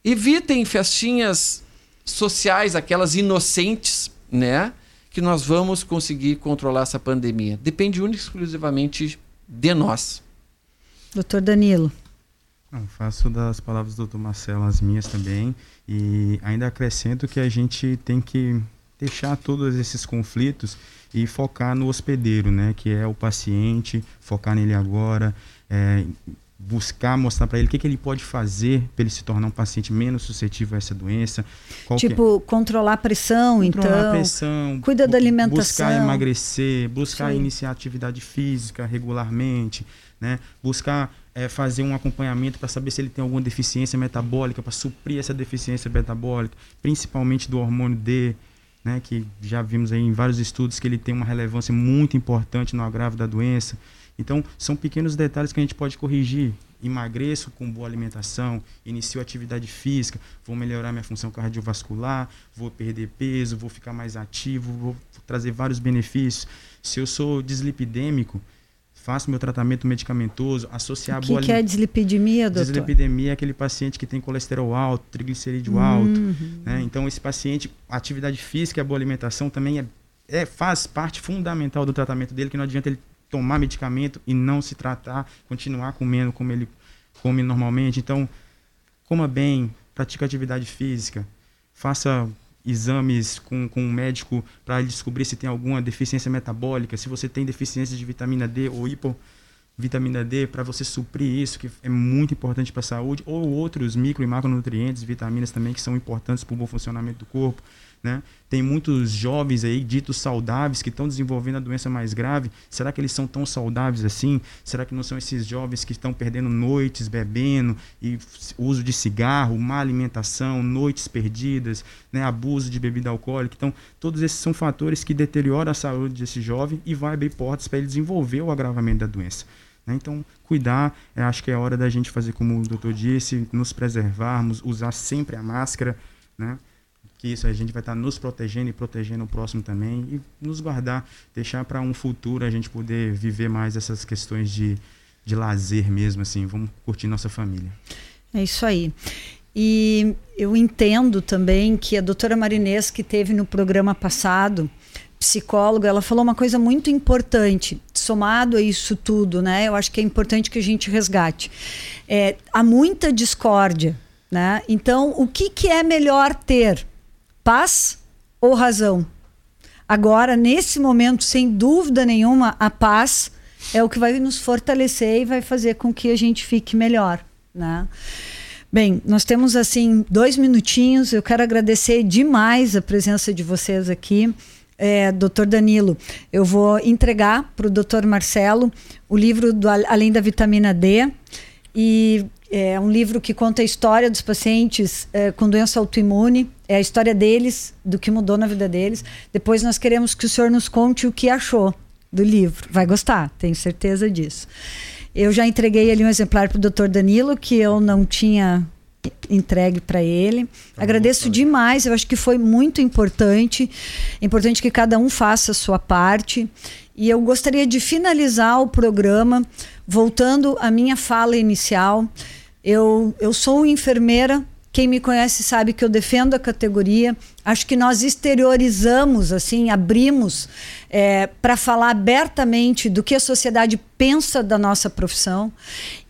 Evitem festinhas sociais, aquelas inocentes, né? Que nós vamos conseguir controlar essa pandemia. Depende única e exclusivamente de nós. Doutor Danilo. Não, faço das palavras do Dr. Marcelo as minhas também e ainda acrescento que a gente tem que deixar todos esses conflitos e focar no hospedeiro, né, que é o paciente, focar nele agora, é, buscar mostrar para ele o que, que ele pode fazer para ele se tornar um paciente menos suscetível a essa doença. é- Tipo, controlar a pressão, controlar então. a pressão, cuida da alimentação. buscar emagrecer, buscar aí. iniciar atividade física regularmente, né? Buscar eh, fazer um acompanhamento para saber se ele tem alguma deficiência metabólica, para suprir essa deficiência metabólica, principalmente do hormônio D, né? Que já vimos aí em vários estudos que ele tem uma relevância muito importante no agravo da doença. Então, são pequenos detalhes que a gente pode corrigir. Emagreço com boa alimentação, inicio atividade física, vou melhorar minha função cardiovascular, vou perder peso, vou ficar mais ativo, vou trazer vários benefícios. Se eu sou dislipidêmico, faço meu tratamento medicamentoso, associar O a boa que, que é dislipidemia, doutor? Dislipidemia é aquele paciente que tem colesterol alto, triglicerídeo alto. né? Então, esse paciente, atividade física e a boa alimentação também é, é- faz parte fundamental do tratamento dele, que não adianta ele tomar medicamento e não se tratar, continuar comendo como ele come normalmente. Então, coma bem, pratique atividade física, faça exames com, com um médico para descobrir se tem alguma deficiência metabólica, se você tem deficiência de vitamina D ou hipovitamina D, para você suprir isso, que é muito importante para a saúde, ou outros micro e macronutrientes, vitaminas também que são importantes para o bom funcionamento do corpo. Né? Tem muitos jovens aí ditos saudáveis que estão desenvolvendo a doença mais grave. Será que eles são tão saudáveis assim? Será que não são esses jovens que estão perdendo noites bebendo e uso de cigarro, má alimentação, noites perdidas, né? abuso de bebida alcoólica? Então, todos esses são fatores que deterioram a saúde desse jovem e vai abrir portas para ele desenvolver o agravamento da doença. Né? Então, cuidar, acho que é hora da gente fazer como o doutor disse, nos preservarmos, usar sempre a máscara, né? Que isso a gente vai estar nos protegendo e protegendo o próximo também e nos guardar, deixar para um futuro a gente poder viver mais essas questões de, de lazer mesmo, assim, vamos curtir nossa família. É isso aí. E eu entendo também que a doutora Marinês, que teve no programa passado, psicóloga, ela falou uma coisa muito importante, somado a isso tudo, né? Eu acho que é importante que a gente resgate. É, há muita discórdia, né? Então, o que, que é melhor ter? Paz ou razão? Agora, nesse momento, sem dúvida nenhuma, a paz é o que vai nos fortalecer e vai fazer com que a gente fique melhor, né? Bem, nós temos assim dois minutinhos. Eu quero agradecer demais a presença de vocês aqui. É, doutor Danilo, eu vou entregar para o doutor Marcelo o livro do Além da Vitamina D. E é um livro que conta a história dos pacientes é, com doença autoimune, é a história deles, do que mudou na vida deles. Depois nós queremos que o senhor nos conte o que achou do livro. Vai gostar, tenho certeza disso. Eu já entreguei ali um exemplar para o doutor Danilo, que eu não tinha entregue para ele. Tá Agradeço bom, demais, eu acho que foi muito importante. É importante que cada um faça a sua parte. E eu gostaria de finalizar o programa voltando à minha fala inicial. Eu, eu sou enfermeira. Quem me conhece sabe que eu defendo a categoria. Acho que nós exteriorizamos, assim, abrimos é, para falar abertamente do que a sociedade pensa da nossa profissão.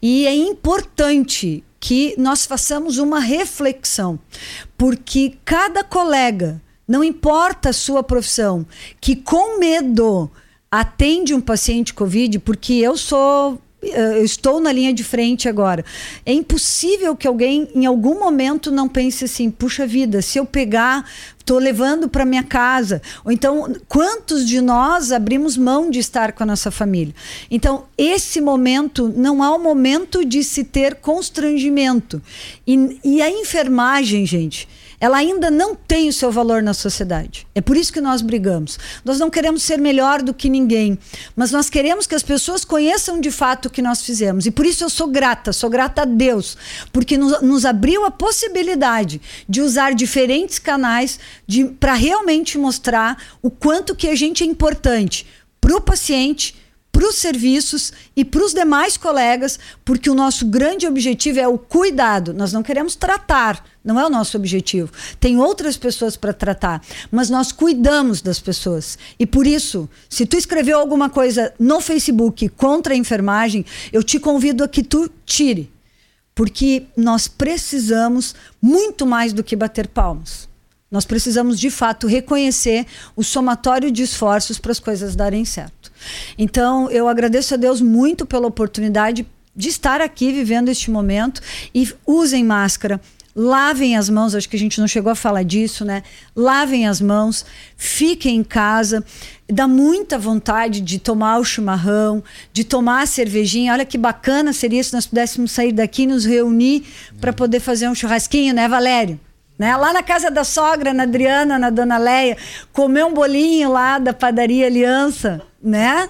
E é importante que nós façamos uma reflexão, porque cada colega, não importa a sua profissão, que com medo atende um paciente Covid, porque eu sou eh, eu estou na linha de frente agora. É impossível que alguém, em algum momento, não pense assim: puxa vida, se eu pegar, estou levando para minha casa. Ou então, quantos de nós abrimos mão de estar com a nossa família? Então, esse momento não há um momento de se ter constrangimento. E, e a enfermagem, gente ela ainda não tem o seu valor na sociedade. É por isso que nós brigamos. Nós não queremos ser melhor do que ninguém, mas nós queremos que as pessoas conheçam de fato o que nós fizemos. E por isso eu sou grata, sou grata a Deus, porque nos, nos abriu a possibilidade de usar diferentes canais para realmente mostrar o quanto que a gente é importante para o paciente para os serviços e para os demais colegas, porque o nosso grande objetivo é o cuidado. Nós não queremos tratar, não é o nosso objetivo. Tem outras pessoas para tratar, mas nós cuidamos das pessoas. E por isso, se tu escreveu alguma coisa no Facebook contra a enfermagem, eu te convido a que tu tire, porque nós precisamos muito mais do que bater palmas. Nós precisamos de fato reconhecer o somatório de esforços para as coisas darem certo. Então, eu agradeço a Deus muito pela oportunidade de estar aqui vivendo este momento e usem máscara. Lavem as mãos, acho que a gente não chegou a falar disso, né? Lavem as mãos, fiquem em casa. Dá muita vontade de tomar o chimarrão, de tomar a cervejinha. Olha que bacana seria se nós pudéssemos sair daqui e nos reunir para poder fazer um churrasquinho, né, Valério? Né? Lá na casa da sogra, na Adriana, na Dona Leia, comer um bolinho lá da padaria Aliança, né?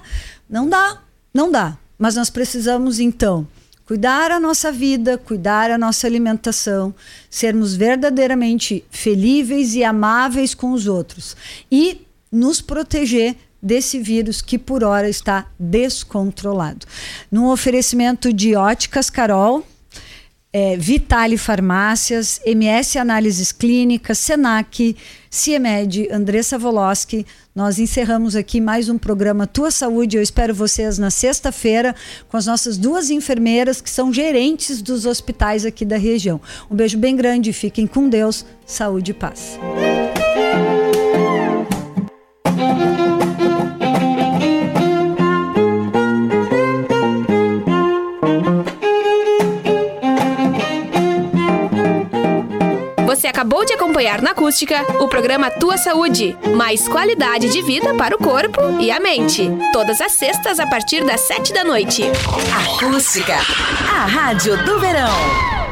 Não dá, não dá. Mas nós precisamos então cuidar a nossa vida, cuidar a nossa alimentação, sermos verdadeiramente felíveis e amáveis com os outros e nos proteger desse vírus que por hora está descontrolado. Num oferecimento de óticas Carol, é, Vitale Farmácias, MS Análises Clínicas, Senac, CIEMED, Andressa Voloski. Nós encerramos aqui mais um programa Tua Saúde. Eu espero vocês na sexta-feira com as nossas duas enfermeiras que são gerentes dos hospitais aqui da região. Um beijo bem grande, fiquem com Deus, saúde e paz. Acabou de acompanhar na Acústica o programa Tua Saúde, mais qualidade de vida para o corpo e a mente. Todas as sextas a partir das sete da noite. Acústica, a rádio do verão.